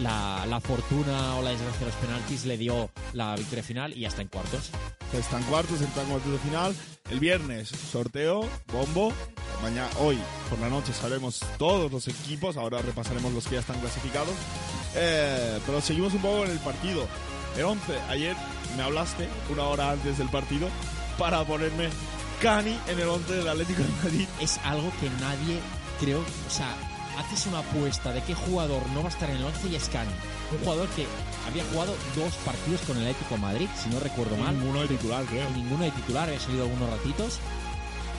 F: la, la fortuna o la desgracia de los penaltis le dio la victoria final y ya está en cuartos.
H: Está en cuartos, está en cuartos de final. El viernes, sorteo, bombo. Mañana, hoy, por la noche, sabremos todos los equipos. Ahora repasaremos los que ya están clasificados. Eh, pero seguimos un poco en el partido. El 11, ayer me hablaste una hora antes del partido para ponerme Cani en el 11 del Atlético de Madrid.
F: Es algo que nadie, creo, o sea, haces una apuesta de qué jugador no va a estar en el 11 y es Cani. Un jugador que había jugado dos partidos con el Atlético de Madrid, si no recuerdo mal.
H: Ninguno de titular, creo.
F: Ninguno de titular, había salido algunos ratitos.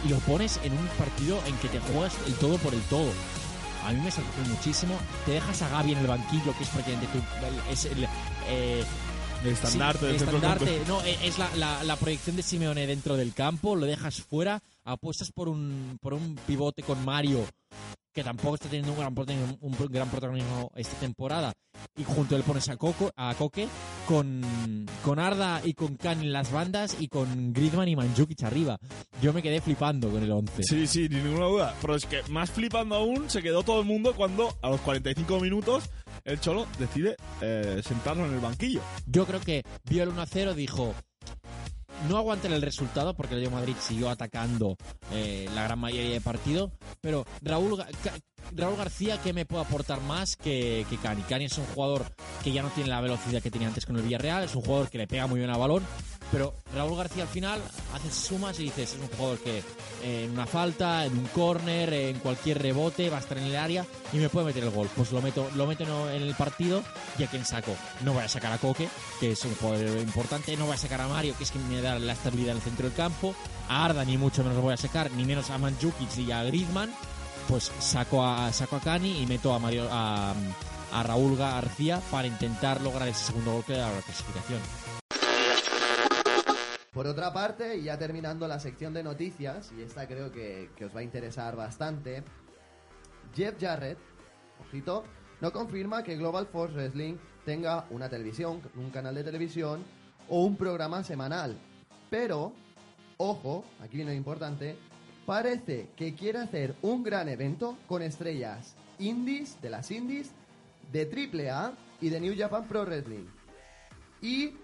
F: Y lo pones en un partido en que te juegas el todo por el todo. A mí me sorprendió muchísimo. Te dejas a Gaby en el banquillo, que es prácticamente tu, es el, eh,
H: El estandarte
F: sí, el estandarte, no, eh, es la, la- la proyección de Simeone dentro del campo, lo dejas fuera, apuestas por un, por un pivote con Mario, que tampoco está teniendo un gran, protagonismo, un gran protagonismo esta temporada, y junto a él pones a, Coco, a Coque, con, con Arda y con Khan en las bandas, y con Griezmann y Mandzukic arriba. Yo me quedé flipando con el 11.
H: Sí, sí, ni ninguna duda. Pero es que más flipando aún se quedó todo el mundo cuando a los 45 minutos el Cholo decide eh, sentarlo en el banquillo.
F: Yo creo que vio el 1-0, dijo. No aguanten el resultado porque el Real Madrid siguió atacando eh, la gran mayoría de partido, pero Raúl, Raúl García, ¿qué me puede aportar más que, que Cani? Cani es un jugador que ya no tiene la velocidad que tenía antes con el Villarreal, es un jugador que le pega muy bien al balón, pero Raúl García al final haces sumas y dices, es un jugador que eh, en una falta, en un córner, en cualquier rebote, va a estar en el área y me puede meter el gol. Pues lo meto, lo meto en el partido y a quien saco. No voy a sacar a Coque, que es un jugador importante, no voy a sacar a Mario, que es quien me da la estabilidad en el centro del campo, a Arda ni mucho menos lo voy a sacar, ni menos a Mandzukic y a Griezmann, pues saco a, saco a Cani y meto a Mario a, Raúl García para intentar lograr ese segundo gol que da la clasificación.
R: Por otra parte, ya terminando la sección de noticias, y esta creo que, que os va a interesar bastante, Jeff Jarrett, ojito, no confirma que Global Force Wrestling tenga una televisión, un canal de televisión o un programa semanal. Pero, ojo, aquí viene lo importante, parece que quiere hacer un gran evento con estrellas indies, de las indies, de AAA y de New Japan Pro Wrestling. Y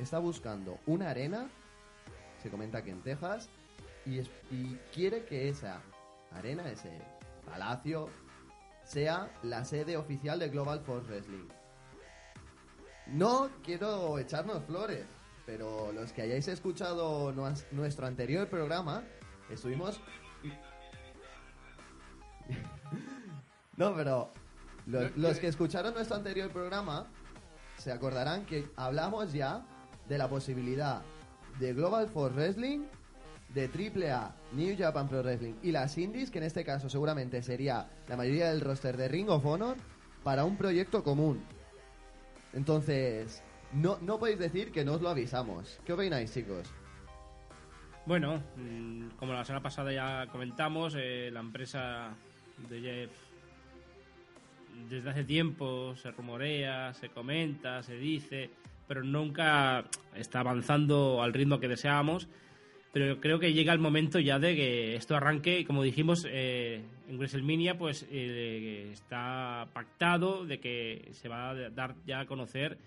R: está buscando una arena, se comenta que en Texas, y, quiere que esa arena, ese palacio, sea la sede oficial de Global Force Wrestling. No quiero echarnos flores, pero los que hayáis escuchado nuestro anterior programa, estuvimos... no, pero lo- los que escucharon nuestro anterior programa se acordarán que hablamos ya de la posibilidad de Global Force Wrestling, de AAA, New Japan Pro Wrestling y las Indies, que en este caso seguramente sería la mayoría del roster de Ring of Honor, para un proyecto común. Entonces, no, no podéis decir que no os lo avisamos. ¿Qué opináis, chicos?
S: Bueno, mm, como la semana pasada ya comentamos, eh, la empresa de Jeff desde hace tiempo se rumorea, se comenta, se dice, pero nunca está avanzando al ritmo que deseábamos. Pero creo que llega el momento ya de que esto arranque y como dijimos eh, en WrestleMania, pues eh, está pactado de que se va a dar ya a conocer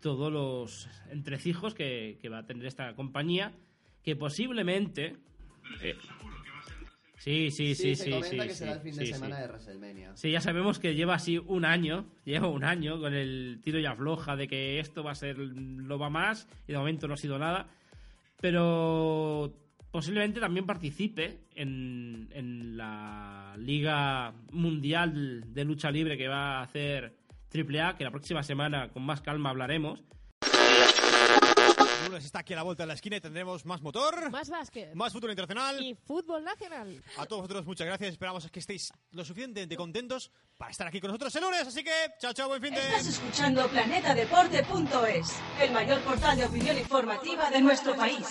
S: todos los entrecijos que, que va a tener esta compañía, que posiblemente... eh, sí, sí, sí,
R: se
S: sí,
R: comenta
S: sí,
R: que
S: sí,
R: será el fin de
S: sí,
R: semana
S: sí.
R: de WrestleMania.
S: Sí, ya sabemos que lleva así un año, lleva un año con el tiro y afloja de que esto va a ser lo va más y de momento no ha sido nada. Pero posiblemente también participe en, en la Liga Mundial de Lucha Libre que va a hacer AAA, que la próxima semana con más calma hablaremos.
D: El lunes está aquí a la vuelta de la esquina y tendremos más motor,
B: Más básquet.
D: más fútbol internacional.
B: Y fútbol nacional.
D: A todos vosotros muchas gracias. Esperamos que estéis lo suficientemente contentos para estar aquí con nosotros el lunes. Así que, chao, chao, buen fin de...
C: Estás escuchando planetadeporte.es, el mayor portal de opinión informativa de nuestro país.